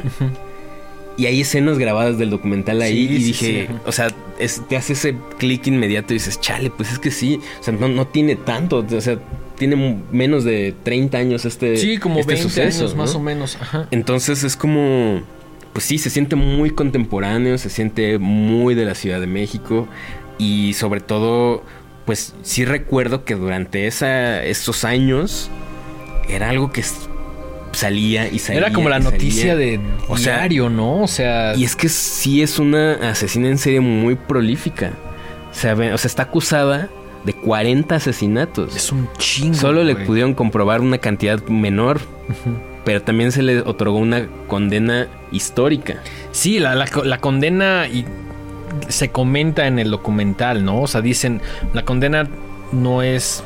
Y hay escenas grabadas del documental ahí
Sí,
y
sí,
dije, o sea, es- te hace ese clic inmediato y dices, chale, pues es que sí, o sea, no, no tiene tanto, o sea, tiene menos de 30 años este,
Sí, como
este
20
suceso,
años más o menos, ajá.
Entonces es como, pues sí, se siente muy contemporáneo, se siente muy de la Ciudad de México y sobre todo, pues sí recuerdo que durante esa, esos años era algo que salía y salía.
Era como la noticia de
O sea,
¿no? O sea,
Y es que sí es una asesina en serie muy prolífica. O sea, o sea, está acusada de 40 asesinatos.
es un chingo.
Solo le pudieron comprobar una cantidad menor, pero también se le otorgó una condena histórica.
Sí, la, la co- la condena y se comenta en el documental, ¿no? O sea, dicen, la condena no es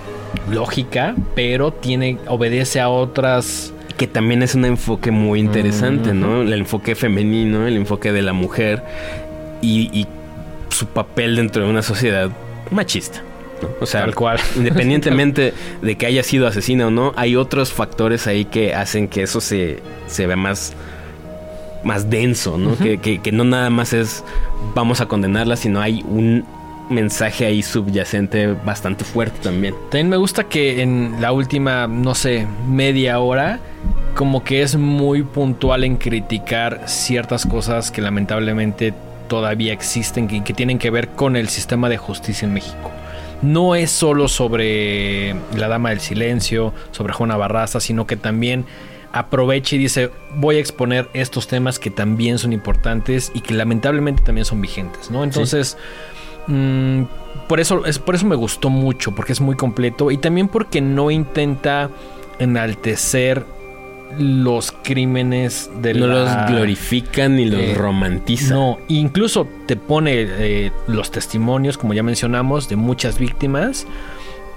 lógica, pero tiene obedece a otras
Que también es un enfoque muy interesante, ¿no? El enfoque femenino, el enfoque de la mujer y, y su papel dentro de una sociedad machista. ¿No? O sea,
Tal cual.
Independientemente de que haya sido asesina o no, hay otros factores ahí que hacen que eso se, se vea más, más denso, ¿no? que, que- que no nada más es vamos a condenarla, sino hay un mensaje ahí subyacente bastante fuerte también.
También me gusta que en la última, no sé, media hora, como que es muy puntual en criticar ciertas cosas que lamentablemente todavía existen y que tienen que ver con el sistema de justicia en México. No es solo sobre la Dama del Silencio, sobre Juana Barraza, sino que también aprovecha y dice, voy a exponer estos temas que también son importantes y que lamentablemente también son vigentes, ¿no? Entonces... Mm, por eso es por eso me gustó mucho porque es muy completo y también porque no intenta enaltecer los crímenes de
no
la-
los glorifican ni los
eh,
romantizan.
no incluso te pone eh, los testimonios como ya mencionamos de muchas víctimas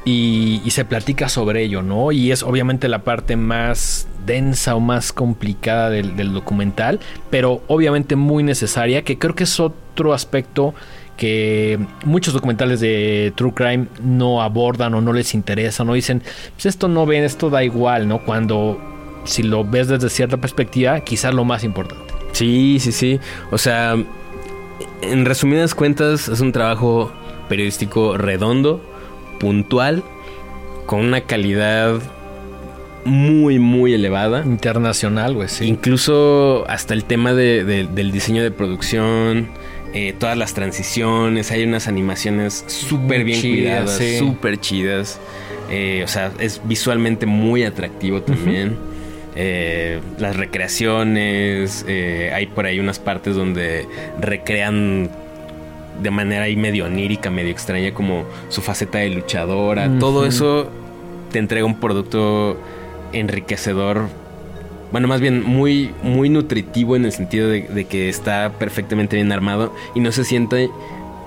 y, y se platica sobre ello no y es obviamente la parte más densa o más complicada del, del documental pero obviamente muy necesaria que creo que es otro aspecto que muchos documentales de True Crime no abordan o no les interesa, no dicen, pues esto no ven, esto da igual, ¿no? Cuando si lo ves desde cierta perspectiva, quizás lo más importante.
Sí, sí, sí. O sea, en resumidas cuentas, es un trabajo periodístico redondo, puntual, con una calidad muy, muy elevada.
Internacional, güey, sí.
Incluso hasta el tema de- de- del diseño de producción, eh, todas las transiciones, hay unas animaciones súper bien cuidadas,
sí.
súper chidas. Eh, o sea, es visualmente muy atractivo también. Eh, las recreaciones, eh, hay por ahí unas partes donde recrean de manera ahí medio onírica, medio extraña, como su faceta de luchadora. Todo eso te entrega un producto enriquecedor. Bueno, más bien muy, muy nutritivo en el sentido de, de que está perfectamente bien armado y no se siente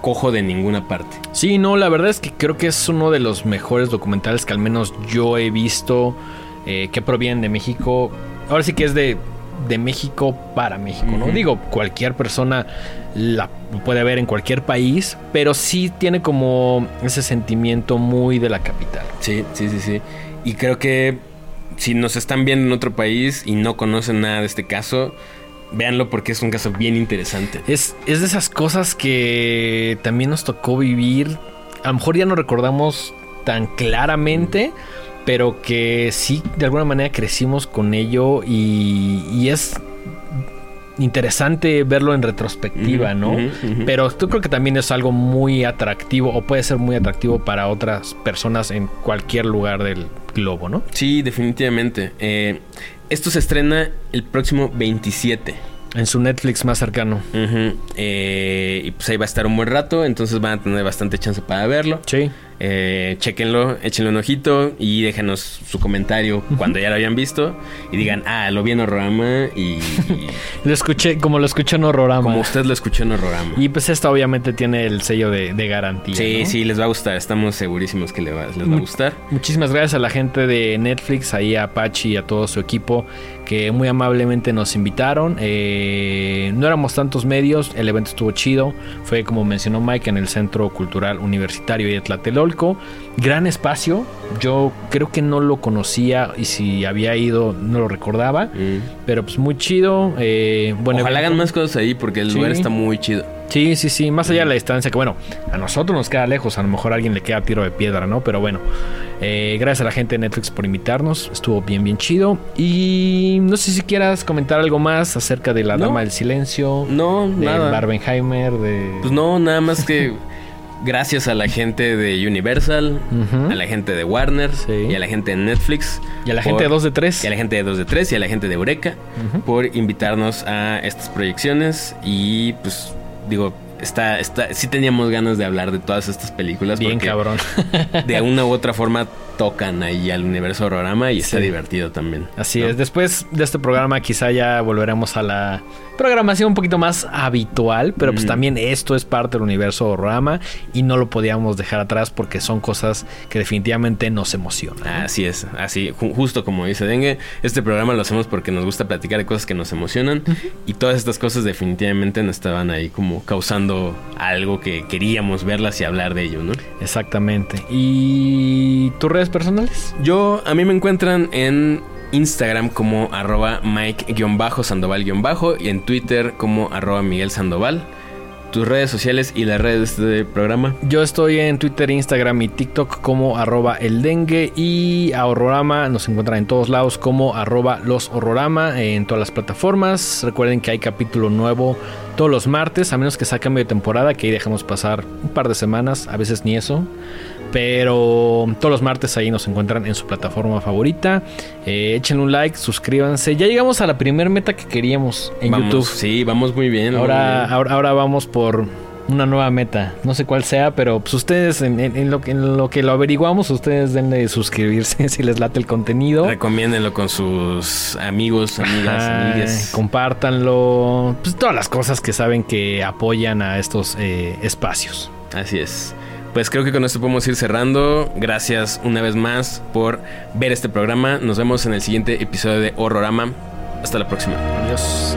cojo de ninguna parte.
Sí, no, la verdad es que creo que es uno de los mejores documentales que al menos yo he visto eh, que provienen de México. Ahora sí que es de, de México para México, ¿no? Digo, cualquier persona la puede ver en cualquier país, pero sí tiene como ese sentimiento muy de la capital.
Sí, sí, sí, sí. Y creo que si nos están viendo en otro país y no conocen nada de este caso, véanlo porque es un caso bien interesante.
Es, es de esas cosas que también nos tocó vivir. A lo mejor ya no recordamos tan claramente, pero que sí, de alguna manera crecimos con ello y, y es interesante verlo en retrospectiva, ¿no? Pero yo creo que también es algo muy atractivo o puede ser muy atractivo para otras personas en cualquier lugar del globo, ¿no?
Sí, definitivamente. Eh, esto se estrena el próximo 27.
En su Netflix más cercano.
Eh, y pues ahí va a estar un buen rato, entonces van a tener bastante chance para verlo.
Sí.
Eh, chequenlo, échenle un ojito y déjenos su comentario cuando ya lo hayan visto y digan, ah, lo vi en Horrorama y, y
Lo escuché, como lo escuché en Horrorama.
como usted lo escuchó en Horrorama.
Y pues esta obviamente tiene el sello de, de garantía.
Sí,
¿no?
sí, les va a gustar, estamos segurísimos que les va, les va a gustar.
Muchísimas gracias a la gente de Netflix, ahí a Apache y a todo su equipo que muy amablemente nos invitaron. Eh, no éramos tantos medios, el evento estuvo chido. Fue como mencionó Mike en el Centro Cultural Universitario de Tlatelolco. Gran espacio, yo creo que no lo conocía y si había ido no lo recordaba.
Mm.
Pero pues muy chido. Eh,
Ojalá
evento.
hagan más cosas ahí porque el
Sí.
lugar está muy chido.
Sí, sí, sí, más allá de la distancia, que bueno, a nosotros nos queda lejos, a lo mejor a alguien le queda tiro de piedra, ¿no? Pero bueno, eh, gracias a la gente de Netflix por invitarnos, estuvo bien, bien chido. Y no sé si quieras comentar algo más acerca de La
No.
Dama del Silencio,
No,
de
nada.
Barbenheimer, de...
Pues no, nada más que gracias a la gente de Universal, a la gente de Warner
Sí.
y a la gente de Netflix.
Y a la
por-
gente de 2 de 3.
Y a la gente de 2 de 3 y a la gente de Eureka por invitarnos a estas proyecciones. Y pues digo, está, está, sí teníamos ganas de hablar de todas estas películas.
Bien
porque
cabrón.
De una u otra forma tocan ahí al universo horrorama y está divertido también.
Así
¿no?
es, después de este programa quizá ya volveremos a la programación un poquito más habitual, pero pues
Mm.
también esto es parte del universo Horrorama y no lo podíamos dejar atrás porque son cosas que definitivamente nos emocionan.
Así es, así, ju- justo como dice Dengue, este programa lo hacemos porque nos gusta platicar de cosas que nos emocionan y todas estas cosas definitivamente nos estaban ahí como causando algo que queríamos verlas y hablar de ello, ¿no?
Exactamente. ¿Y tus redes personales?
Yo, a mí me encuentran en Instagram como arroba Mike-Sandoval- y en Twitter como arroba Miguel Sandoval. Tus redes sociales y las redes de este programa.
Yo estoy en Twitter, Instagram y TikTok como arroba el dengue y a Horrorama nos encuentran en todos lados como arroba los Horrorama en todas las plataformas. Recuerden que hay capítulo nuevo todos los martes, a menos que sea cambio temporada, que ahí dejamos pasar un par de semanas, a veces ni eso. Pero todos los martes ahí nos encuentran en su plataforma favorita. Eh, échenle un like, suscríbanse. Ya llegamos a la primer meta que queríamos en
Vamos,
YouTube.
Sí, vamos muy bien. muy
Ahora,
bien.
ahora, ahora vamos por una nueva meta. No sé cuál sea, pero pues ustedes, en, en- en lo, que- en lo que lo averiguamos, ustedes denle suscribirse si les late el contenido.
Recomiéndenlo con sus amigos, amigas,
Ajá,
amigues.
compártanlo. Pues todas las cosas que saben que apoyan a estos eh, espacios.
Así es. Pues creo que con esto podemos ir cerrando. Gracias una vez más por ver este programa. Nos vemos en el siguiente episodio de Horrorama. Hasta la próxima.
Adiós.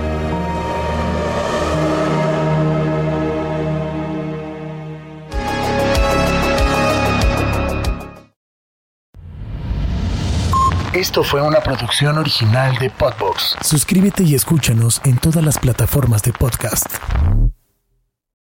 Esto fue una producción original de Podbox.
Suscríbete y escúchanos en todas las plataformas de podcast.